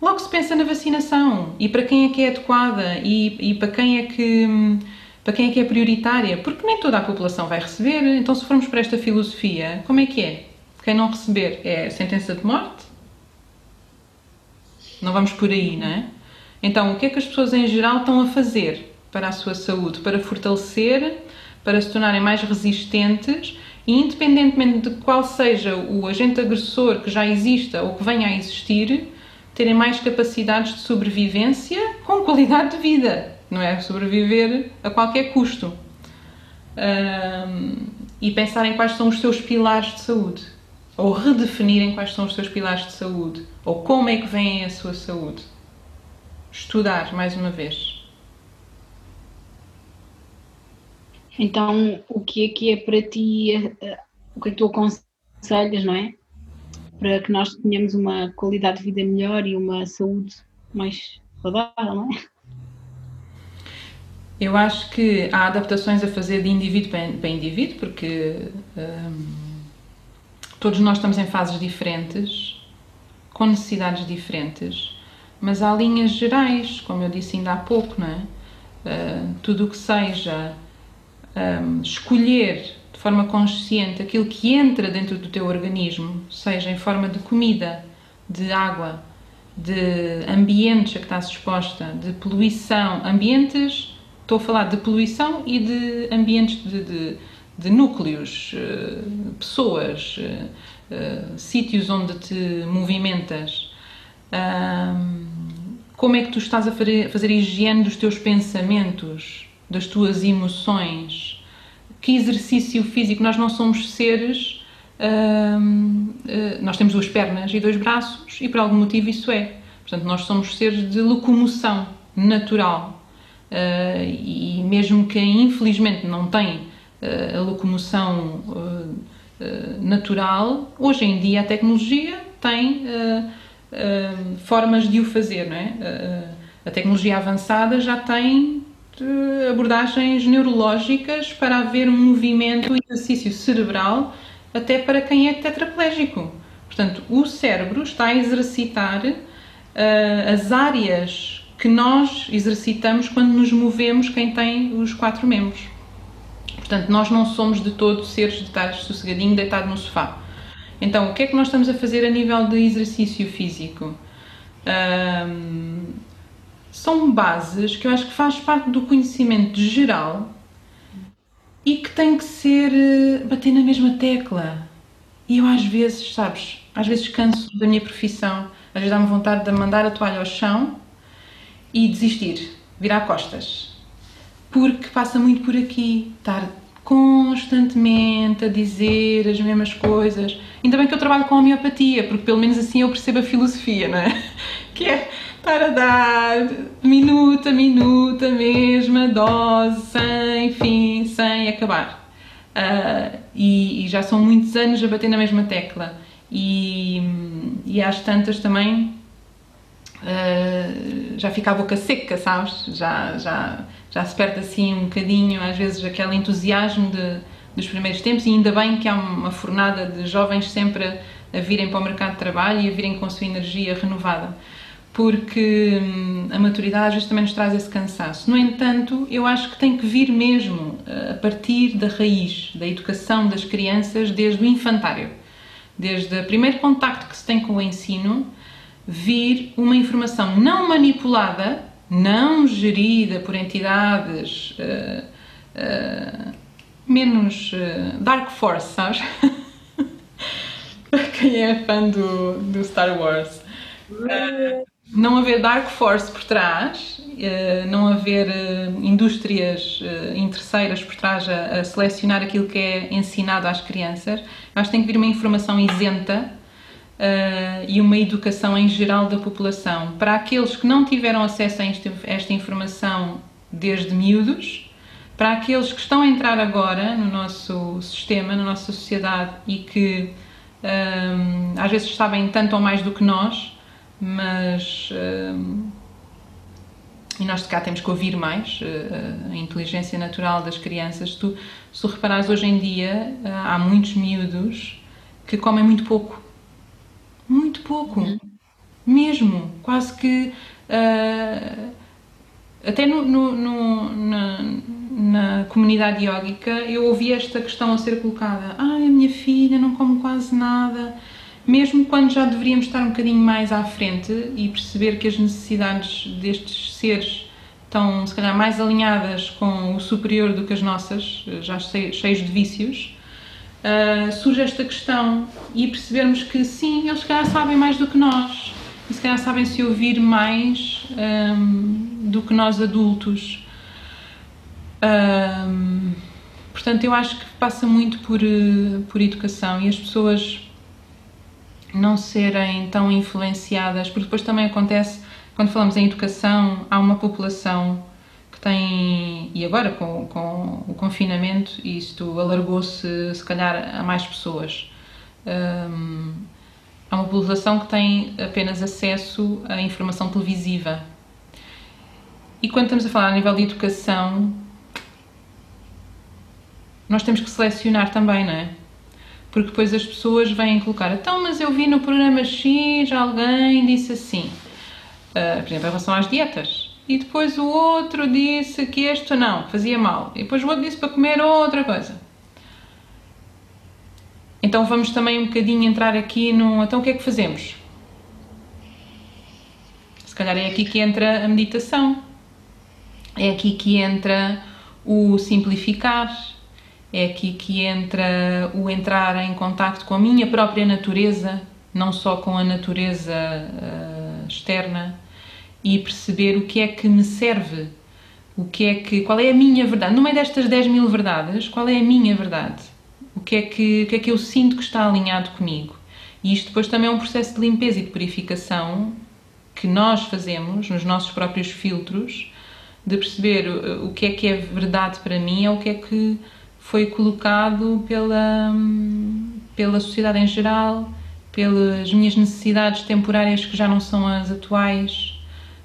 S4: logo se pensa na vacinação e para quem é que é adequada e, e para quem é que para quem é que é prioritária, porque nem toda a população vai receber. Então, se formos para esta filosofia, como é que é? Quem não receber é sentença de morte? Não vamos por aí, não é? Então, o que é que as pessoas em geral estão a fazer para a sua saúde? Para fortalecer, para se tornarem mais resistentes e, independentemente de qual seja o agente agressor que já exista ou que venha a existir, terem mais capacidades de sobrevivência com qualidade de vida não é? Sobreviver a qualquer custo. Um, e pensarem quais são os seus pilares de saúde. Ou redefinirem quais são os seus pilares de saúde. Ou como é que vem a sua saúde. Estudar, mais uma vez.
S1: Então, o que é que é para ti, eh, o que é que tu aconselhas, não é? Para que nós tenhamos uma qualidade de vida melhor e uma saúde mais saudável, não é?
S4: Eu acho que há adaptações a fazer de indivíduo para indivíduo, porque hum, todos nós estamos em fases diferentes, com necessidades diferentes, mas há linhas gerais, como eu disse ainda há pouco, não é? Uh, tudo o que seja um, escolher de forma consciente aquilo que entra dentro do teu organismo, seja em forma de comida, de água, de ambientes a que estás exposta, de poluição, ambientes Estou a falar de poluição e de ambientes de, de, de núcleos, eh, pessoas, sítios onde te movimentas. Como é que tu estás a fazer, fazer higiene dos teus pensamentos, das tuas emoções? Que exercício físico? Nós não somos seres. nós temos duas pernas e dois braços, e por algum motivo isso é. Portanto, nós somos seres de locomoção natural uh, e mesmo quem infelizmente não tem uh, a locomoção natural, hoje em dia a tecnologia tem formas de o fazer, não é? a tecnologia avançada já tem abordagens neurológicas para haver um movimento e exercício cerebral até para quem é tetraplégico. Portanto, o cérebro está a exercitar uh, as áreas que nós exercitamos quando nos movemos quem tem os quatro membros. Portanto, nós não somos de todo seres de estar sossegadinho, deitado no sofá. Então, o que é que nós estamos a fazer a nível de exercício físico? Um, são bases que eu acho que faz parte do conhecimento geral e que tem que ser eh, bater na mesma tecla. E eu às vezes, sabes, às vezes canso da minha profissão, às vezes dá-me vontade de mandar a toalha ao chão e desistir, virar costas. Porque passa muito por aqui, estar constantemente a dizer as mesmas coisas. Ainda bem que eu trabalho com homeopatia, porque pelo menos assim eu percebo a filosofia, não é? Que é estar a dar minuto a minuto a mesma dose, sem fim, sem acabar. Uh, e, e, já são muitos anos a bater na mesma tecla. E, e às tantas também uh, já fica a boca seca, sabes? Já, já, já se perde assim um bocadinho, às vezes, aquele entusiasmo de, dos primeiros tempos, e ainda bem que há uma fornada de jovens sempre a, a virem para o mercado de trabalho e a virem com a sua energia renovada porque hum, a maturidade às vezes também nos traz esse cansaço. No entanto, eu acho que tem que vir mesmo eh, a partir da raiz, da educação das crianças desde o infantário. Desde o primeiro contacto que se tem com o ensino, vir uma informação não manipulada, não gerida por entidades uh, uh, menos uh, Dark Force, sabes? Para quem é fã do, do Star Wars. não haver Dark Force por trás, não haver indústrias interesseiras por trás a, a selecionar aquilo que é ensinado às crianças, acho que tem que vir uma informação isenta uh, e uma educação em geral da população. Para aqueles que não tiveram acesso a esta, esta informação desde miúdos, para aqueles que estão a entrar agora no nosso sistema, na nossa sociedade e que um, às vezes sabem tanto ou mais do que nós, mas um, e nós de cá temos que ouvir mais a inteligência natural das crianças. Tu, se tu reparares hoje em dia, há muitos miúdos que comem muito pouco. Muito pouco. Uhum. Mesmo. Quase que. Uh, até no, no, no, na, na comunidade iógica eu ouvi esta questão a ser colocada: Ai, a minha filha não come quase nada. Mesmo quando já deveríamos estar um bocadinho mais à frente e perceber que as necessidades destes seres estão, se calhar, mais alinhadas com o superior do que as nossas, já cheios de vícios, uh, surge esta questão e percebermos que sim, eles se calhar sabem mais do que nós e se calhar sabem se ouvir mais um, do que nós adultos. Um, portanto, eu acho que passa muito por, por educação e as pessoas não serem tão influenciadas, porque depois também acontece, quando falamos em educação, há uma população tem, e agora com, com o confinamento, isto alargou-se se calhar a mais pessoas. Um, há uma população que tem apenas acesso à informação televisiva. E quando estamos a falar a nível de educação, nós temos que selecionar também, não é? porque depois as pessoas vêm colocar, então, mas eu vi no programa X alguém disse assim, uh, por exemplo, em relação às dietas, e depois o outro disse que este não, fazia mal, e depois o outro disse para comer outra coisa. Então vamos também um bocadinho entrar aqui no. Então o que é que fazemos? Se calhar é aqui que entra a meditação, é aqui que entra o simplificar, é aqui que entra o entrar em contacto com a minha própria natureza, não só com a natureza uh, externa, e perceber o que é que me serve, o que é que, qual é a minha verdade. No meio destas 10 mil verdades, qual é a minha verdade? O que é que, o que, é que eu sinto que está alinhado comigo? E isto depois também é um processo de limpeza e de purificação que nós fazemos nos nossos próprios filtros, de perceber o que é que é verdade para mim, ou o que é que foi colocado pela, pela sociedade em geral, pelas minhas necessidades temporárias que já não são as atuais,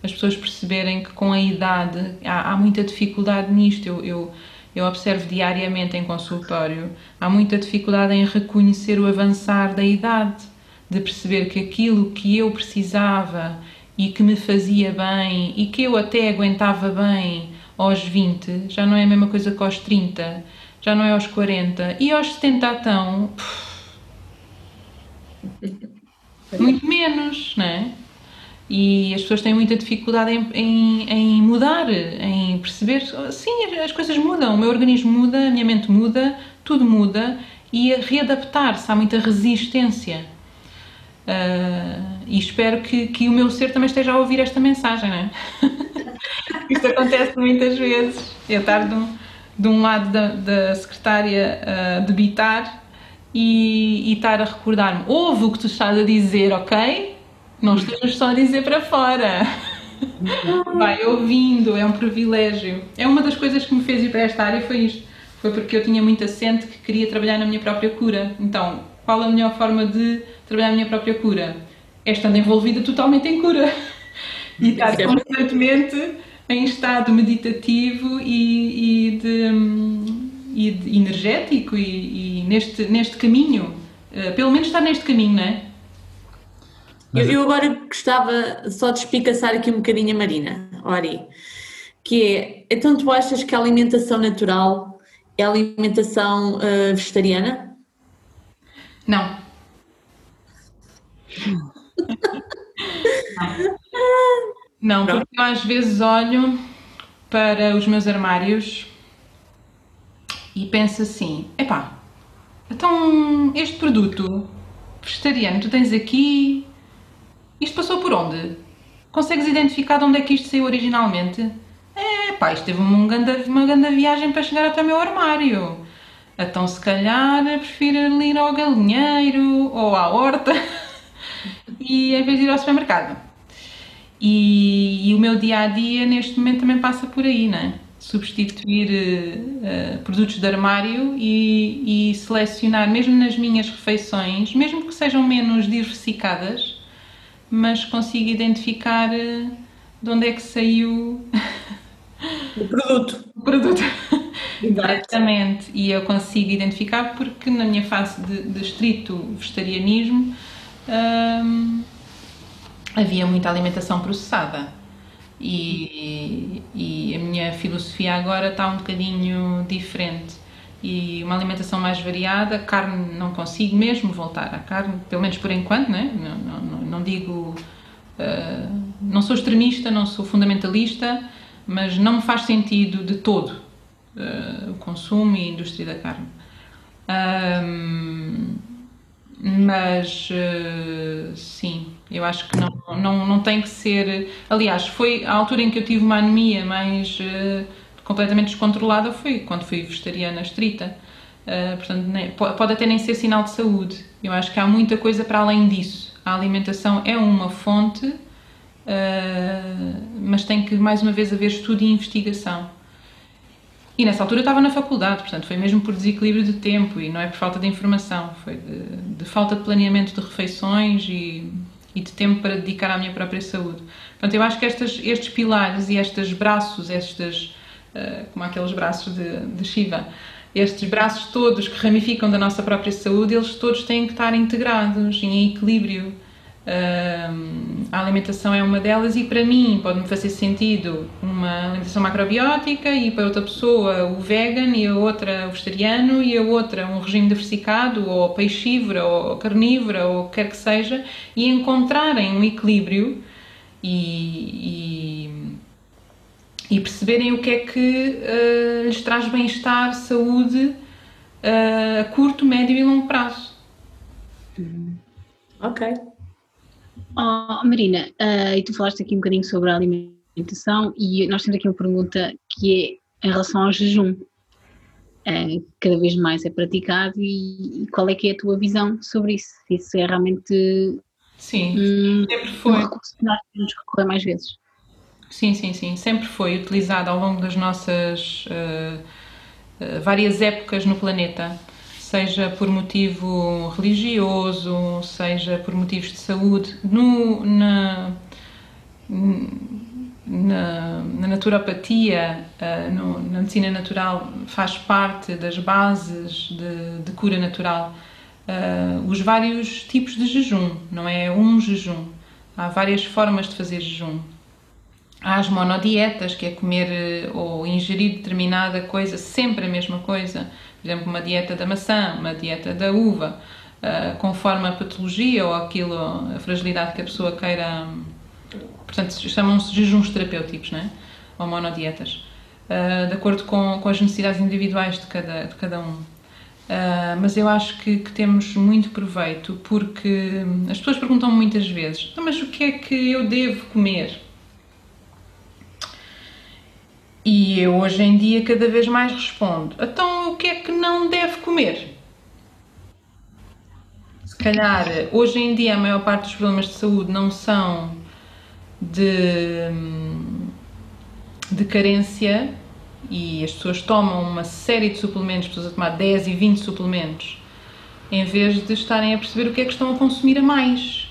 S4: as pessoas perceberem que com a idade há, há muita dificuldade nisto. Eu, eu, eu observo diariamente em consultório, há muita dificuldade em reconhecer o avançar da idade, de perceber que aquilo que eu precisava e que me fazia bem e que eu até aguentava bem aos 20 já não é a mesma coisa que aos 30 já não é aos 40. E aos 70 estão. Muito menos, não é? E as pessoas têm muita dificuldade em, em, em, mudar, em perceber. Sim, as coisas mudam, o meu organismo muda, a minha mente muda, tudo muda e a readaptar-se, há muita resistência. Uh, e espero que, que o meu ser também esteja a ouvir esta mensagem, não é? Isto acontece muitas vezes. Eu tardo de um lado da, da secretária uh, debitar e, e estar a recordar-me: ouve o que tu estás a dizer, ok? Não estejas só a dizer para fora. Vai ouvindo, é um privilégio. É uma das coisas que me fez ir para esta área foi isto. Foi porque eu tinha muito assente que queria trabalhar na minha própria cura. Então, qual a melhor forma de trabalhar na minha própria cura? É estando envolvida totalmente em cura. E estar constantemente em estado meditativo e, e, de, e de, energético e, e, neste, neste caminho. Uh, pelo menos estar neste caminho, não é?
S5: Eu, eu, agora gostava só de explicaçar aqui um bocadinho a Marina, Ori, que é, então tu achas que a alimentação natural é alimentação uh, vegetariana?
S4: Não. Não, porque eu às vezes olho para os meus armários e penso assim: epá, então este produto vegetariano tu tens aqui, isto passou por onde? Consegues identificar de onde é que isto saiu originalmente? É, pá, isto teve uma grande, uma grande viagem para chegar até o meu armário. Então, se calhar, prefiro ir ao galinheiro ou à horta e em vez de ir ao supermercado. E, e, o meu dia a dia neste momento também passa por aí, não é? substituir uh, produtos de armário e, e, selecionar, mesmo nas minhas refeições, mesmo que sejam menos diversificadas, mas consigo identificar uh, de onde é que saiu
S5: o produto.
S4: o produto. Exatamente. E eu consigo identificar porque na minha fase de, de estrito vegetarianismo hum, havia muita alimentação processada. E, e a minha filosofia agora está um bocadinho diferente e uma alimentação mais variada. Carne não consigo mesmo voltar à carne, pelo menos por enquanto, né? não, não, não digo. Uh, não sou extremista, não sou fundamentalista, mas não me faz sentido de todo uh, o consumo e a indústria da carne. Mas uh, sim, eu acho que não, não, não tem que ser. Aliás, foi a altura em que eu tive uma anemia mais uh, completamente descontrolada foi quando fui vegetariana estrita. Uh, portanto, pode até nem ser sinal de saúde. Eu acho que há muita coisa para além disso. A alimentação é uma fonte Uh, mas tem que mais uma vez haver estudo e investigação. E nessa altura eu estava na faculdade, portanto foi mesmo por desequilíbrio de tempo e não é por falta de informação, foi de, de falta de planeamento de refeições e, e, de tempo para dedicar à minha própria saúde. Portanto, eu acho que estas, estes pilares e estes braços, estes, uh, como aqueles braços de, de Shiva, estes braços todos que ramificam da nossa própria saúde, eles todos têm que estar integrados em equilíbrio. A alimentação é uma delas e para mim pode-me fazer sentido uma alimentação macrobiótica e para outra pessoa o vegan e a outra o vegetariano e a outra um regime diversificado ou peixívora ou carnívora ou o que quer que seja e encontrarem um equilíbrio e, e, e perceberem o que é que uh, lhes traz bem-estar, saúde uh, a curto, médio e longo prazo.
S5: Ok.
S1: Oh, Marina, uh, e tu falaste aqui um bocadinho sobre a alimentação e nós temos aqui uma pergunta que é em relação ao jejum. Uh, cada vez mais é praticado e, e, qual é que é a tua visão sobre isso? Isso é realmente
S4: sim, um, sempre foi. um
S1: recurso que nós temos que recorrer mais vezes.
S4: Sim, sim, sim. Sempre foi utilizado ao longo das nossas uh, várias épocas no planeta seja por motivo religioso, seja por motivos de saúde, no, na, na, na naturopatia, uh, no, na medicina natural, faz parte das bases de, de cura natural uh, os vários tipos de jejum, não é um jejum. Há várias formas de fazer jejum. As monodietas, que é comer eh, ou ingerir determinada coisa, sempre a mesma coisa por exemplo, uma dieta da maçã, uma dieta da uva, uh, conforme a patologia ou aquilo, a fragilidade que a pessoa queira. Portanto, chamam-se jejuns terapêuticos, né? ou monodietas, uh, de acordo com, com as necessidades individuais de cada, de cada um. Uh, mas eu acho que, que, temos muito proveito porque as pessoas perguntam muitas vezes: então, mas o que é que eu devo comer? E eu hoje em dia cada vez mais respondo: então o que é que não deve comer? Se calhar hoje em dia a maior parte dos problemas de saúde não são de, de carência e as pessoas tomam uma série de suplementos, pessoas a tomar 10 e 20 suplementos, em vez de estarem a perceber o que é que estão a consumir a mais,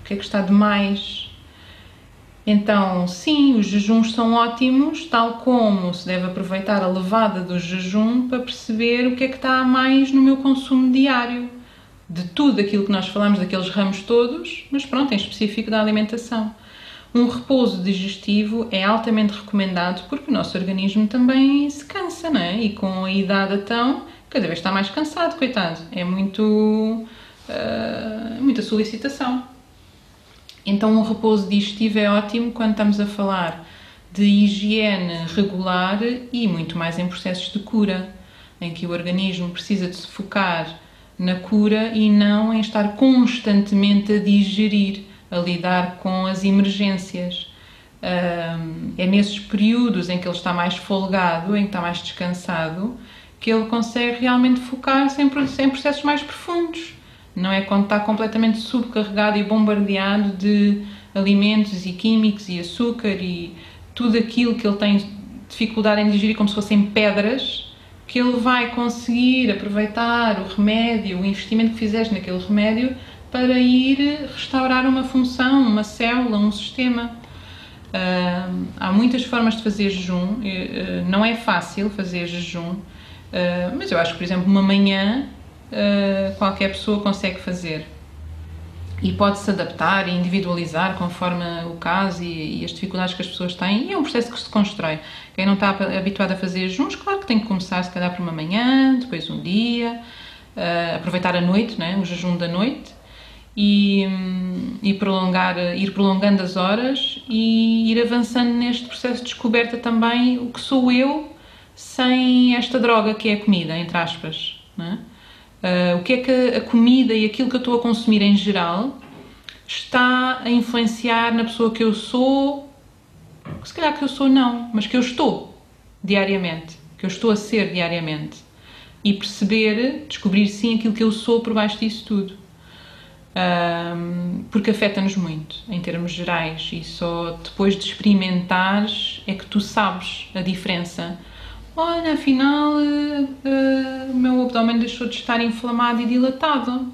S4: o que é que está de mais então, sim, os jejuns são ótimos, tal como se deve aproveitar a levada do jejum para perceber o que é que está a mais no meu consumo diário. De tudo aquilo que nós falamos, daqueles ramos todos, mas pronto, em específico da alimentação. Um repouso digestivo é altamente recomendado porque o nosso organismo também se cansa, não é? E com a idade então, cada vez está mais cansado, coitado. É muito. Uh, muita solicitação. Então, um repouso digestivo é ótimo quando estamos a falar de higiene regular e muito mais em processos de cura, em que o organismo precisa de se focar na cura e não em estar constantemente a digerir, a lidar com as emergências. É nesses períodos em que ele está mais folgado, em que está mais descansado, que ele consegue realmente focar-se em processos mais profundos não é quando está completamente subcarregado e bombardeado de alimentos e químicos e açúcar e tudo aquilo que ele tem dificuldade em digerir como se fossem pedras, que ele vai conseguir aproveitar o remédio, o investimento que fizeste naquele remédio para ir restaurar uma função, uma célula, um sistema. Uh, há muitas formas de fazer jejum, uh, não é fácil fazer jejum, uh, mas eu acho que, por exemplo, uma manhã qualquer pessoa consegue fazer e pode-se adaptar e individualizar conforme o caso e, e, as dificuldades que as pessoas têm e é um processo que se constrói. Quem não está habituado a fazer jejuns, claro que tem que começar se calhar por uma manhã, depois um dia, uh, aproveitar a noite, né, o jejum da noite e, um, e prolongar, ir prolongando as horas e ir avançando neste processo de descoberta também o que sou eu sem esta droga que é a comida, entre aspas. Né? Uh, o que é que a comida e aquilo que eu estou a consumir em geral está a influenciar na pessoa que eu sou, se calhar que eu sou não, mas que eu estou diariamente, que eu estou a ser diariamente. E perceber, descobrir sim aquilo que eu sou por baixo disso tudo. Um, porque afeta-nos muito, em termos gerais, e só depois de experimentares é que tu sabes a diferença olha, afinal uh, uh, o meu abdômen deixou de estar inflamado e dilatado.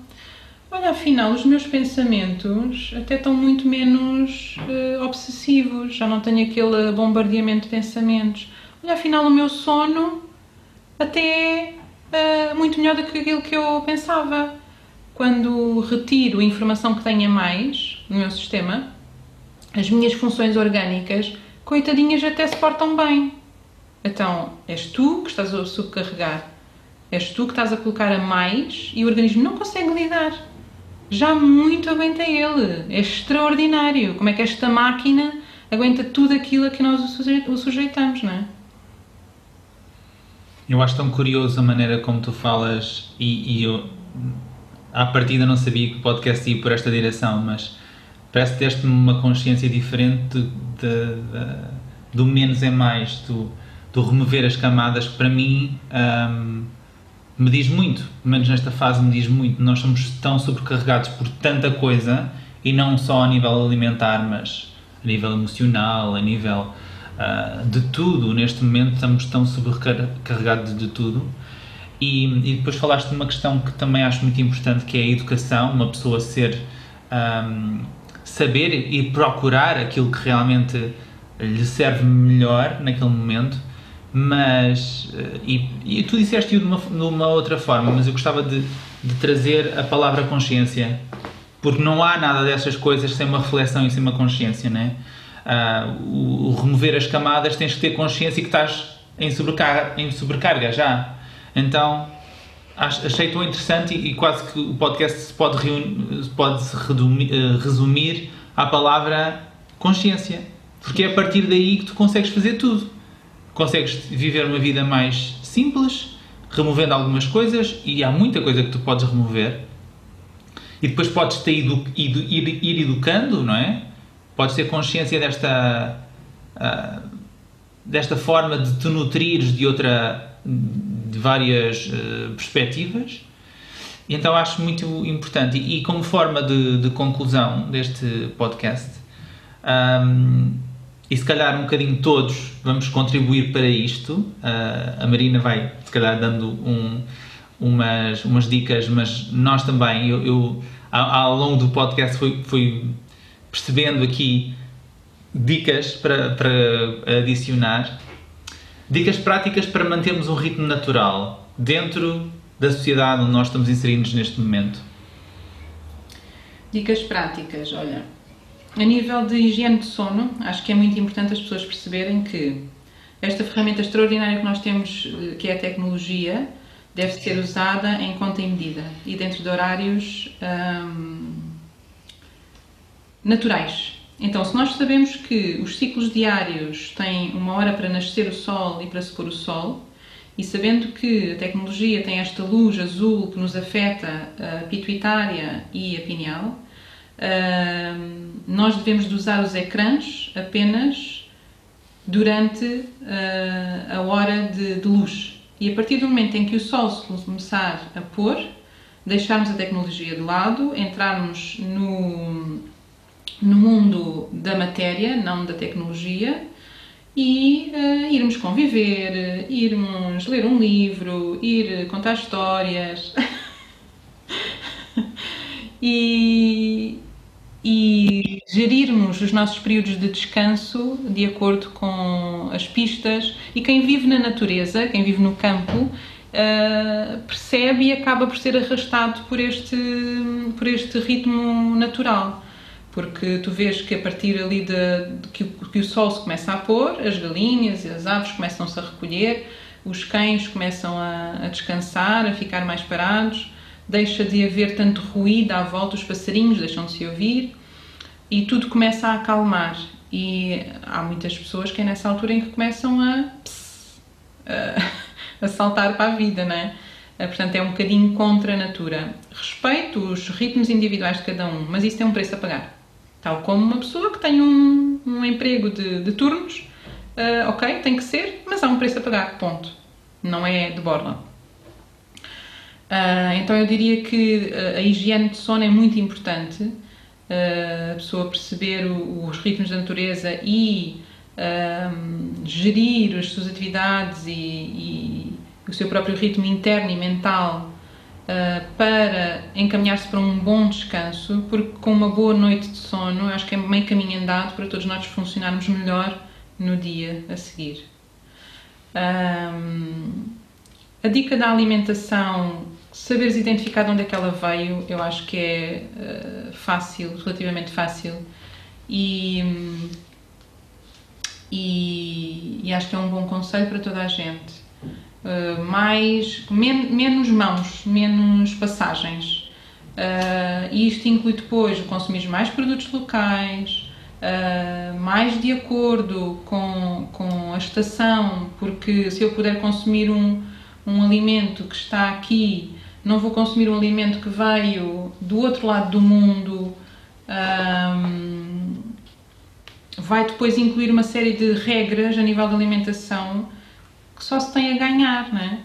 S4: Olha, afinal os meus pensamentos até estão muito menos uh, obsessivos, já não tenho aquele bombardeamento de pensamentos. Olha, afinal o meu sono até é muito melhor do que aquilo que eu pensava. Quando retiro a informação que tenho a mais no meu sistema, as minhas funções orgânicas, coitadinhas, até se portam bem então, és tu que estás a subcarregar, és tu que estás a colocar a mais e o organismo não consegue lidar. Já muito aguenta ele, é extraordinário. Como é que esta máquina aguenta tudo aquilo a que nós o sujeitamos, não é?
S3: Eu acho tão curioso a maneira como tu falas e, e eu à partida não sabia que o podcast ia por esta direção, mas parece que deste-me uma consciência diferente de, de, de, do menos é mais. Tu, do remover as camadas, para mim um, me diz muito, menos nesta fase me diz muito. Nós somos tão sobrecarregados por tanta coisa e não só a nível alimentar, mas a nível emocional, a nível uh, de tudo. Neste momento estamos tão sobrecarregados de tudo. E, e, depois falaste de uma questão que também acho muito importante, que é a educação, uma pessoa ser um, saber e procurar aquilo que realmente lhe serve melhor naquele momento mas eh, e, e tu disseste-o de uma, de uma outra forma, mas eu gostava de, de trazer a palavra consciência, porque não há nada dessas coisas sem uma reflexão e sem uma consciência, né? Uh, o, o, remover as camadas tens que ter consciência que estás em sobrecarga, em sobrecarga já. Então achei tão interessante e, e quase que o podcast se pode, pode -se eh, resumir à palavra consciência, porque é a partir daí que tu consegues fazer tudo consegues viver uma vida mais simples, removendo algumas coisas, e há muita coisa que tu podes remover. E depois podes ter ido, ido, ir, ir educando, não é? Podes ter consciência desta, uh, desta forma de te nutrires de outra, de várias uh, perspectivas. Então acho muito importante. E, e como forma de, de, conclusão deste podcast, um, e se calhar um bocadinho todos vamos contribuir para isto. Uh, a Marina vai, se calhar, dando um, umas, umas dicas, mas nós também, eu, eu ao, ao, longo do podcast, fui, fui percebendo aqui dicas para, para adicionar. Dicas práticas para mantermos um ritmo natural dentro da sociedade onde nós estamos inseridos neste momento.
S4: Dicas práticas, olha a nível de higiene de sono, acho que é muito importante as pessoas perceberem que esta ferramenta extraordinária que nós temos, eh, que é a tecnologia, deve ser usada em conta e medida e dentro de horários hum, naturais. Então, se nós sabemos que os ciclos diários têm uma hora para nascer o sol e para se pôr o sol, e sabendo que a tecnologia tem esta luz azul que nos afeta a pituitária e a pineal, Nós devemos de usar os ecrãs apenas durante uh, a hora de, de, luz. E a partir do momento em que o sol se começar a pôr, deixarmos a tecnologia de lado, entrarmos no, no mundo da matéria, não da tecnologia, e uh, irmos conviver, irmos ler um livro, ir contar histórias e, e gerirmos os nossos períodos de descanso de acordo com as pistas. E quem vive na natureza, quem vive no campo, uh, percebe e acaba por ser arrastado por este, por este ritmo natural. Porque tu vês que a partir ali de, de que, que o sol se começa a pôr, as galinhas e as aves começam-se a recolher, os cães começam a, a descansar, a ficar mais parados deixa de haver tanto ruído à volta, os passarinhos deixam de se ouvir e tudo começa a acalmar. E há muitas pessoas que é nessa altura em que começam a, pss, a, a saltar para a vida, é? Eh, portanto, é um bocadinho contra a natura. Respeito os ritmos individuais de cada um, mas isso tem um preço a pagar. Tal como uma pessoa que tem um, um emprego de, de turnos, uh, ok, tem que ser, mas há um preço a pagar, ponto. Não é de borla. Uh, então eu diria que a higiene de sono é muito importante, uh, a pessoa perceber o, os ritmos da natureza e uh, gerir as suas atividades e, e, o seu próprio ritmo interno e mental para encaminhar-se para um bom descanso, porque com uma boa noite de sono acho que é meio caminho andado para todos nós funcionarmos melhor no dia a seguir. a dica da alimentação saberes identificar de onde é que ela veio, eu acho que é uh, fácil, relativamente fácil. E, e, e, acho que é um bom conselho para toda a gente. Uh, mais, men menos mãos, menos passagens. Uh, e isto inclui depois consumir mais produtos locais, uh, mais de acordo com, com a estação, porque se eu puder consumir um, um alimento que está aqui não vou consumir um alimento que veio do outro lado do mundo. Um, vai depois incluir uma série de regras a nível de alimentação que só se tem a ganhar, né?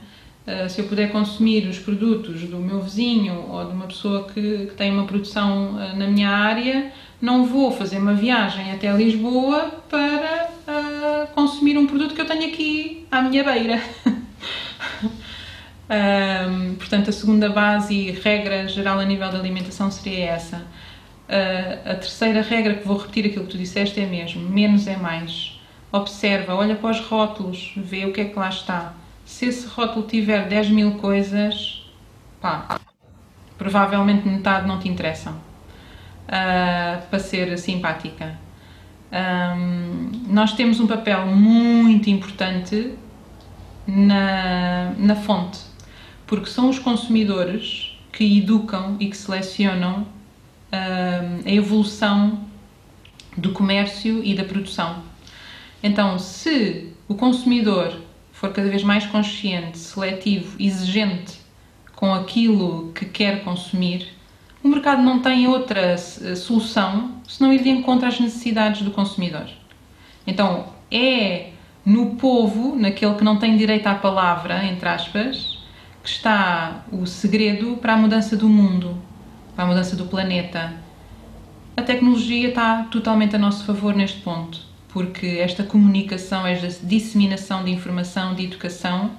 S4: Uh, se eu puder consumir os produtos do meu vizinho ou de uma pessoa que, que tem uma produção uh, na minha área, não vou fazer uma viagem até Lisboa para uh, consumir um produto que eu tenho aqui à minha beira. Um, portanto, a segunda base e regra geral a nível da alimentação seria essa. Uh, a terceira regra, que vou repetir aquilo que tu disseste, é mesmo: menos é mais. Observa, olha para os rótulos, vê o que é que lá está. Se esse rótulo tiver 10 mil coisas, pá, provavelmente metade não te interessam. Uh, para ser simpática. Um, nós temos um papel muito importante na, na fonte porque são os consumidores que educam e que selecionam uh, a evolução do comércio e da produção. Então, se o consumidor for cada vez mais consciente, seletivo, exigente com aquilo que quer consumir, o mercado não tem outra solução senão ir de encontro às necessidades do consumidor. Então, é no povo, naquele que não tem direito à palavra, entre aspas, que está o segredo para a mudança do mundo, para a mudança do planeta. A tecnologia está totalmente a nosso favor neste ponto, porque esta comunicação, esta disseminação de informação, de educação,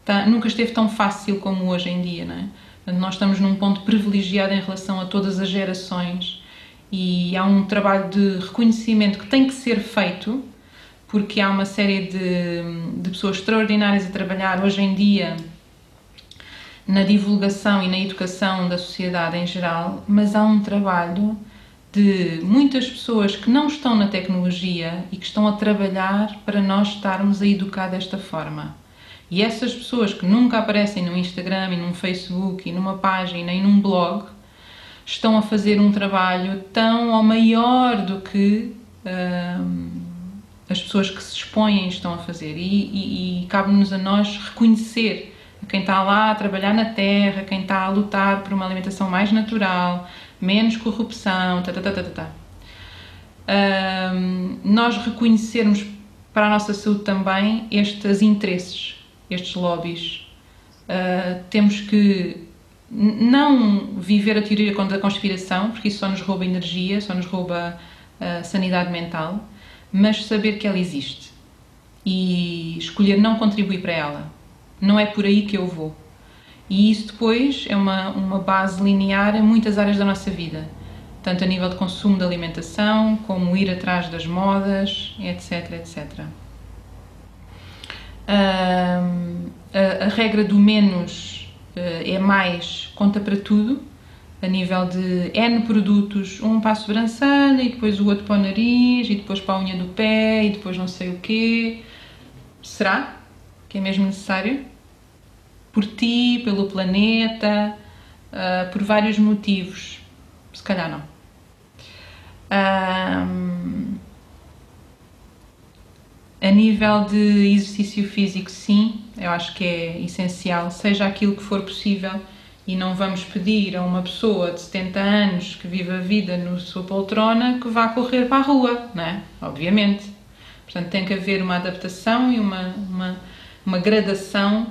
S4: está, nunca esteve tão fácil como hoje em dia, não é? Portanto, nós estamos num ponto privilegiado em relação a todas as gerações e há um trabalho de reconhecimento que tem que ser feito, porque há uma série de, de pessoas extraordinárias a trabalhar hoje em dia na divulgação e na educação da sociedade em geral, mas há um trabalho de muitas pessoas que não estão na tecnologia e que estão a trabalhar para nós estarmos a educar desta forma. E essas pessoas que nunca aparecem no Instagram e Facebook e numa página e num blog estão a fazer um trabalho tão ou maior do que hum, as pessoas que se expõem estão a fazer. E, e, e cabe-nos a nós reconhecer quem está lá a trabalhar na terra, quem está a lutar por uma alimentação mais natural, menos corrupção, tá, tá, tá, tá, tá. tá. Um, nós reconhecermos para a nossa saúde também estes interesses, estes lobbies. Uh, temos que não viver a teoria da conspiração, porque isso só nos rouba energia, só nos rouba uh, sanidade mental, mas saber que ela existe e escolher não contribuir para ela. Não é por aí que eu vou. E isso depois é uma, uma base linear em muitas áreas da nossa vida, tanto a nível de consumo de alimentação, como ir atrás das modas, etc, etc. A, a, regra do menos uh, é mais conta para tudo, a nível de N produtos, um para a sobrancelha e depois o outro para o nariz e depois para a unha do pé e depois não sei o quê. Será que é mesmo necessário? Por ti, pelo planeta, uh, por vários motivos. Se calhar não. Um, a nível de exercício físico, sim, eu acho que é essencial, seja aquilo que for possível e não vamos pedir a uma pessoa de 70 anos que vive a vida no sua poltrona que vá correr para a rua, não é? Obviamente. Portanto, tem que haver uma adaptação e uma, uma, uma gradação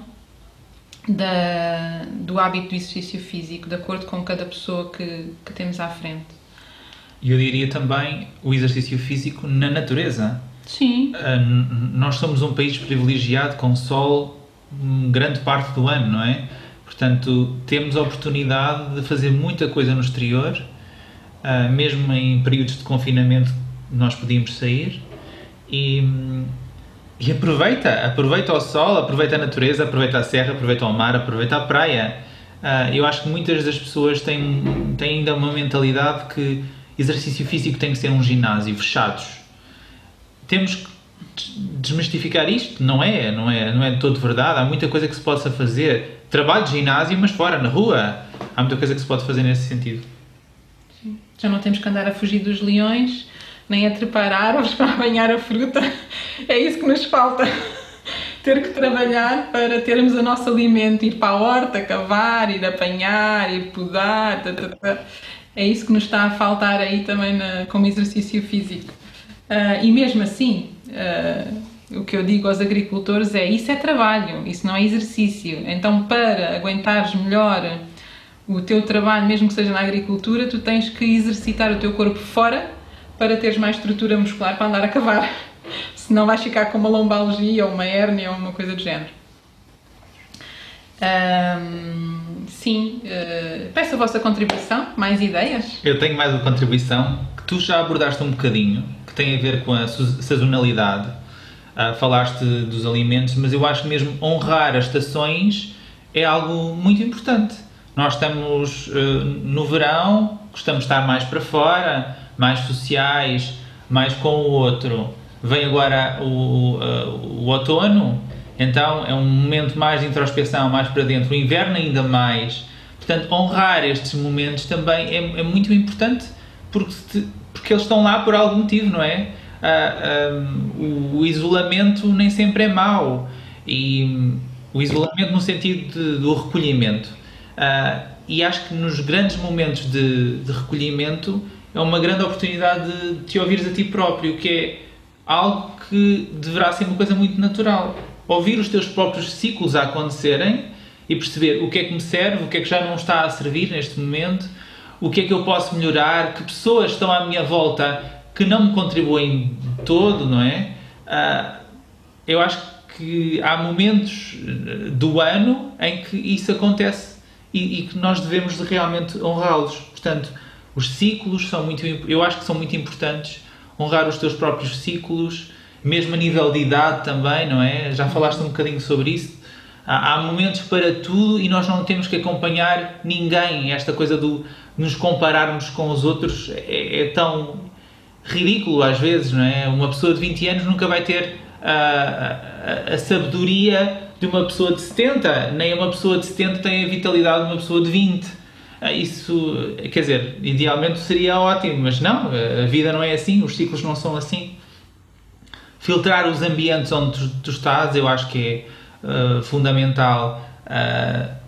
S4: da, do hábito do exercício físico, de acordo com cada pessoa que, que temos à frente.
S3: E eu diria também o exercício físico na natureza.
S4: Sim.
S3: Uh, nós somos um país privilegiado com sol grande parte do ano, não é? Portanto, temos a oportunidade de fazer muita coisa no exterior, uh, mesmo em períodos de confinamento nós podíamos sair e, e aproveita, aproveita o sol, aproveita a natureza, aproveita a serra, aproveita o mar, aproveita a praia. Uh, eu acho que muitas das pessoas têm, têm ainda uma mentalidade que exercício físico tem que ser um ginásio, fechados. Temos que desmistificar isto, não é, não é, não é de todo verdade. Há muita coisa que se possa fazer trabalho de ginásio, mas fora, na rua. Há muita coisa que se pode fazer nesse sentido.
S4: Sim. Já não temos que andar a fugir dos leões, nem a trepar árvores para apanhar a fruta. É isso que nos falta. Ter que trabalhar para termos o nosso alimento, ir para a horta, cavar, ir apanhar, ir podar. É isso que nos está a faltar aí também na, como exercício físico. Uh, e mesmo assim, uh, o que eu digo aos agricultores é isso é trabalho, isso não é exercício. Então, para aguentares melhor o teu trabalho, mesmo que seja na agricultura, tu tens que exercitar o teu corpo fora para teres mais estrutura muscular para andar a cavar. Senão vais ficar com uma lombalgia ou uma hérnia ou uma coisa do género. sim, uh, peço a vossa contribuição, mais ideias?
S3: Eu tenho mais uma contribuição que tu já abordaste um bocadinho, que tem a ver com a sazonalidade Uh, falaste dos alimentos, mas eu acho mesmo honrar as estações é algo muito importante. Nós estamos uh, no verão, gostamos de estar mais para fora, mais sociais, mais com o outro. Vem agora o, uh, o outono, então é um momento mais de introspeção, mais para dentro. O inverno, ainda mais. Portanto, honrar estes momentos também é, é muito importante porque, porque eles estão lá por algum motivo, não é? uh, o isolamento nem sempre é mau. E o isolamento no sentido de, do recolhimento. Uh, e acho que nos grandes momentos de, de, recolhimento é uma grande oportunidade de te ouvires a ti próprio, que é algo que deverá ser uma coisa muito natural. Ouvir os teus próprios ciclos a acontecerem e perceber o que é que me serve, o que é que já não está a servir neste momento, o que é que eu posso melhorar, que pessoas estão à minha volta que não me contribuem todo, não é? Uh, eu acho que há momentos eh, do ano em que isso acontece e, e que nós devemos realmente honrá-los. Portanto, os ciclos são muito, eu acho que são muito importantes. Honrar os teus próprios ciclos, mesmo a nível de idade também, não é? Já falaste um bocadinho sobre isso. Há, há momentos para tudo e nós não temos que acompanhar ninguém. Esta coisa do nos compararmos com os outros é, é tão ridículo às vezes, não é? Uma pessoa de 20 anos nunca vai ter a, a, a sabedoria de uma pessoa de 70, nem uma pessoa de 70 tem a vitalidade de uma pessoa de 20. Ah, isso, quer dizer, idealmente seria ótimo, mas não, a vida não é assim, os ciclos não são assim. Filtrar os ambientes onde tu, tu estás, eu acho que é uh, fundamental. Uh,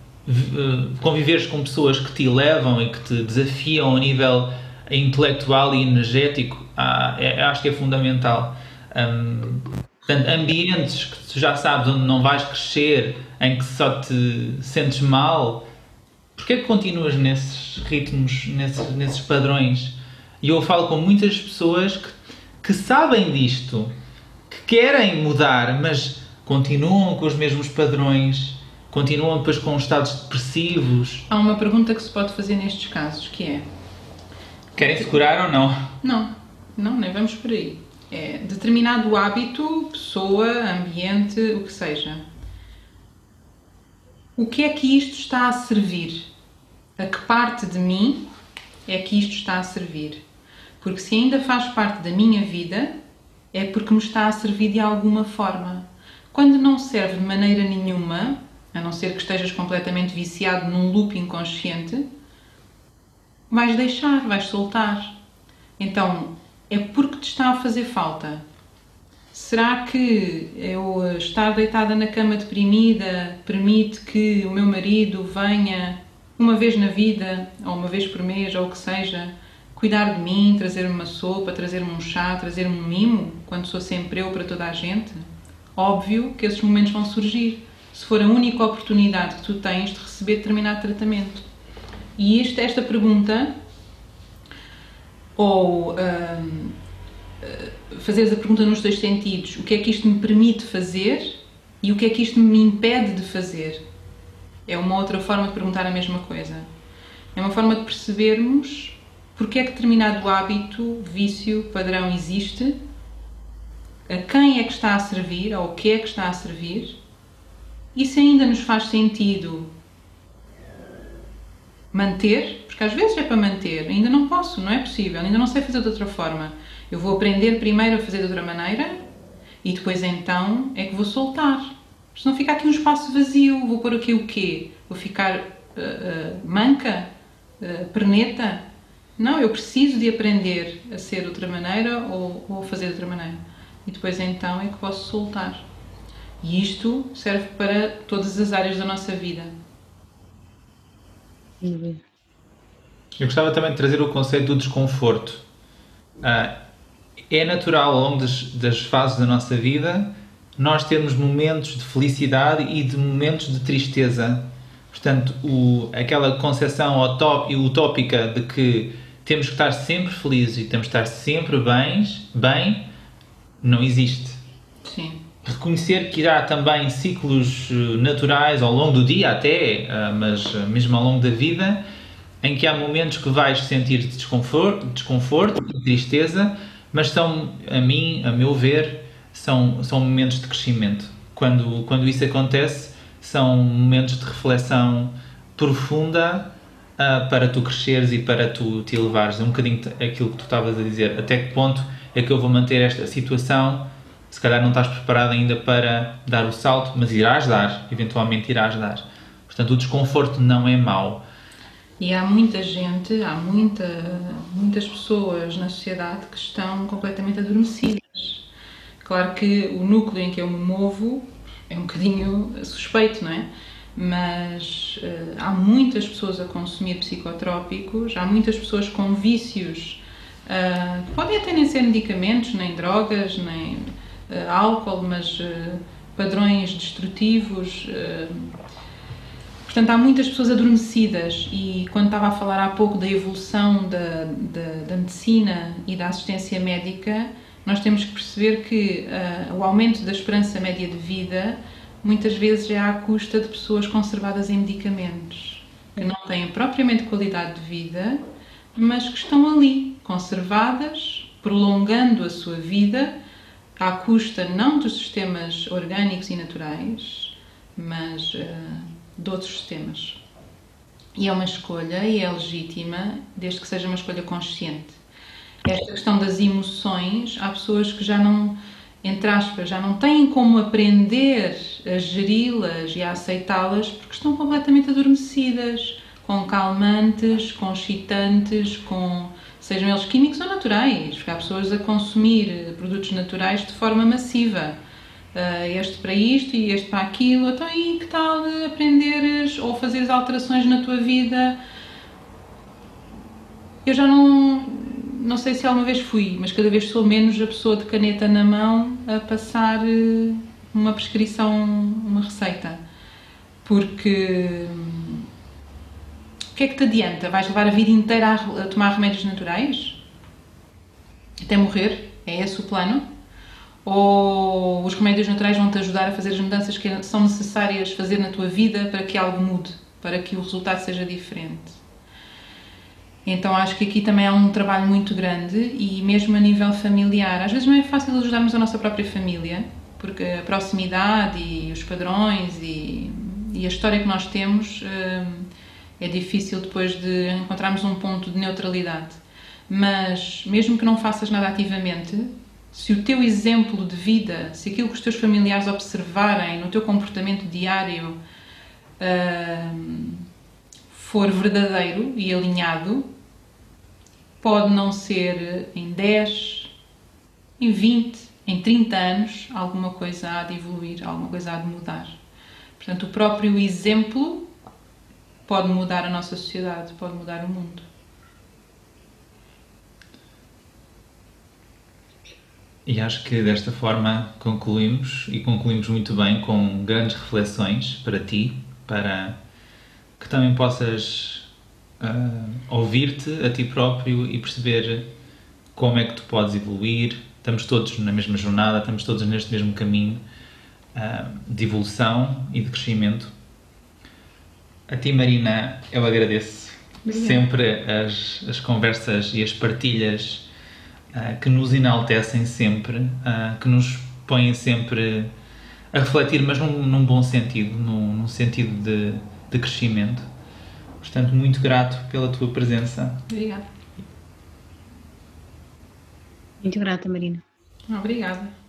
S3: conviveres com pessoas que te elevam e que te desafiam a nível intelectual e energético ah, é, acho que é fundamental. Um, portanto, ambientes que tu já sabes onde não vais crescer, em que só te sentes mal, porquê que continuas nesses ritmos, nesses, nesses padrões? E eu falo com muitas pessoas que, que sabem disto, que querem mudar, mas continuam com os mesmos padrões, continuam depois com estados depressivos.
S4: Há uma pergunta que se pode fazer nestes casos, que é...
S3: Querem se curar ou não?
S4: Não, não, nem vamos por aí. É determinado hábito, pessoa, ambiente, o que seja. O que é que isto está a servir? A que parte de mim é que isto está a servir? Porque se ainda faz parte da minha vida, é porque me está a servir de alguma forma. Quando não serve de maneira nenhuma, a não ser que estejas completamente viciado num loop inconsciente, vais deixar, vais soltar. Então, é porque te está a fazer falta. Será que eu estar deitada na cama deprimida permite que o meu marido venha uma vez na vida, ou uma vez por mês, ou o que seja, cuidar de mim, trazer-me uma sopa, trazer-me um chá, trazer-me um mimo, quando sou sempre eu para toda a gente? Óbvio que esses momentos vão surgir, se for a única oportunidade que tu tens de receber determinado tratamento. E isto, esta pergunta, ou hum, fazeres a pergunta nos dois sentidos, o que é que isto me permite fazer e o que é que isto me impede de fazer? É uma outra forma de perguntar a mesma coisa. É uma forma de percebermos porque é que determinado hábito, vício, padrão existe, a quem é que está a servir ou o que é que está a servir e se ainda nos faz sentido manter, porque às vezes é para manter, ainda não posso, não é possível, ainda não sei fazer de outra forma. Eu vou aprender primeiro a fazer de outra maneira e depois então é que vou soltar. Senão fica aqui um espaço vazio, vou pôr aqui o quê? Vou ficar uh, uh, manca? Uh, perneta? Não, eu preciso de aprender a ser de outra maneira ou, ou fazer de outra maneira. E depois então é que posso soltar. E isto serve para todas as áreas da nossa vida.
S3: Eu gostava também de trazer o conceito do desconforto. Uh, é natural ao longo das, das fases da nossa vida nós termos momentos de felicidade e de momentos de tristeza. Portanto, o, aquela concepção utópica de que temos que estar sempre felizes e temos que estar sempre bens, bem, não existe.
S4: Sim.
S3: Reconhecer que há também ciclos eh, naturais ao longo do dia até, eh, mas eh, mesmo ao longo da vida, em que há momentos que vais sentir desconforto, desconforto tristeza, mas são, a mim, a meu ver, são, são momentos de crescimento. Quando, quando isso acontece, são momentos de reflexão profunda uh, para tu cresceres e para tu te elevares. É um bocadinho aquilo que tu estavas a dizer. Até que ponto é que eu vou manter esta situação? Se calhar não estás preparado ainda para dar o salto, mas irás dar, eventualmente irás dar. Portanto, o desconforto não é mau
S4: e há muita gente, há muita, muitas pessoas na sociedade que estão completamente adormecidas. Claro que o núcleo em que eu me movo é um bocadinho suspeito, não é? Mas uh, há muitas pessoas a consumir psicotrópicos, há muitas pessoas com vícios, uh, podem até nem ser medicamentos, nem drogas, nem uh, álcool, mas padrões destrutivos Portanto, há muitas pessoas adormecidas e quando estava a falar há pouco da evolução da, da, da medicina e da assistência médica, nós temos que perceber que uh, o aumento da esperança média de vida muitas vezes é à custa de pessoas conservadas em medicamentos, que não têm propriamente qualidade de vida, mas que estão ali, conservadas, prolongando a sua vida à custa não dos sistemas orgânicos e naturais, mas uh, de outros sistemas. E é uma escolha e é legítima, desde que seja uma escolha consciente. Esta questão das emoções, há pessoas que já não, entre aspas, já não têm como aprender a geri-las e a aceitá-las porque estão completamente adormecidas, com calmantes, com excitantes, com sejam eles químicos ou naturais, porque há pessoas a consumir produtos naturais de forma massiva uh, este para isto e este para aquilo, então aí que tal aprenderes ou fazeres alterações na tua vida? Eu já não, não sei se alguma vez fui, mas cada vez sou menos a pessoa de caneta na mão a passar eh, uma prescrição, uma receita. Porque o que é que te adianta? Vais levar a vida inteira a tomar remédios naturais? Até morrer? É esse o plano? Ou os remédios naturais vão te ajudar a fazer as mudanças que são necessárias fazer na tua vida para que algo mude, para que o resultado seja diferente. Então acho que aqui também há um trabalho muito grande e mesmo a nível familiar. Às vezes não é fácil ajudarmos a nossa própria família, porque a proximidade e os padrões e, e a história que nós temos hum, é difícil depois de encontrarmos um ponto de neutralidade. Mas mesmo que não faças nada ativamente, se o teu exemplo de vida, se aquilo que os teus familiares observarem no teu comportamento diário hum, for verdadeiro e alinhado, pode não ser em 10, em 20, em 30 anos, alguma coisa há de evoluir, alguma coisa há de mudar. Portanto, o próprio exemplo pode mudar a nossa sociedade, pode mudar o mundo.
S3: E acho que desta forma concluímos e concluímos muito bem com grandes reflexões para ti, para que também possas uh, ouvir-te a ti próprio e perceber como é que tu podes evoluir. Estamos todos na mesma jornada, estamos todos neste mesmo caminho uh, de evolução e de crescimento. A ti, Marina, eu agradeço Obrigada. sempre as, as conversas e as partilhas uh, que nos enaltecem sempre, que nos põem sempre a refletir, mas num, num bom sentido, num, num sentido de, de crescimento. Portanto, muito grato pela tua presença.
S4: Obrigada.
S1: Muito grata, Marina.
S4: Obrigada.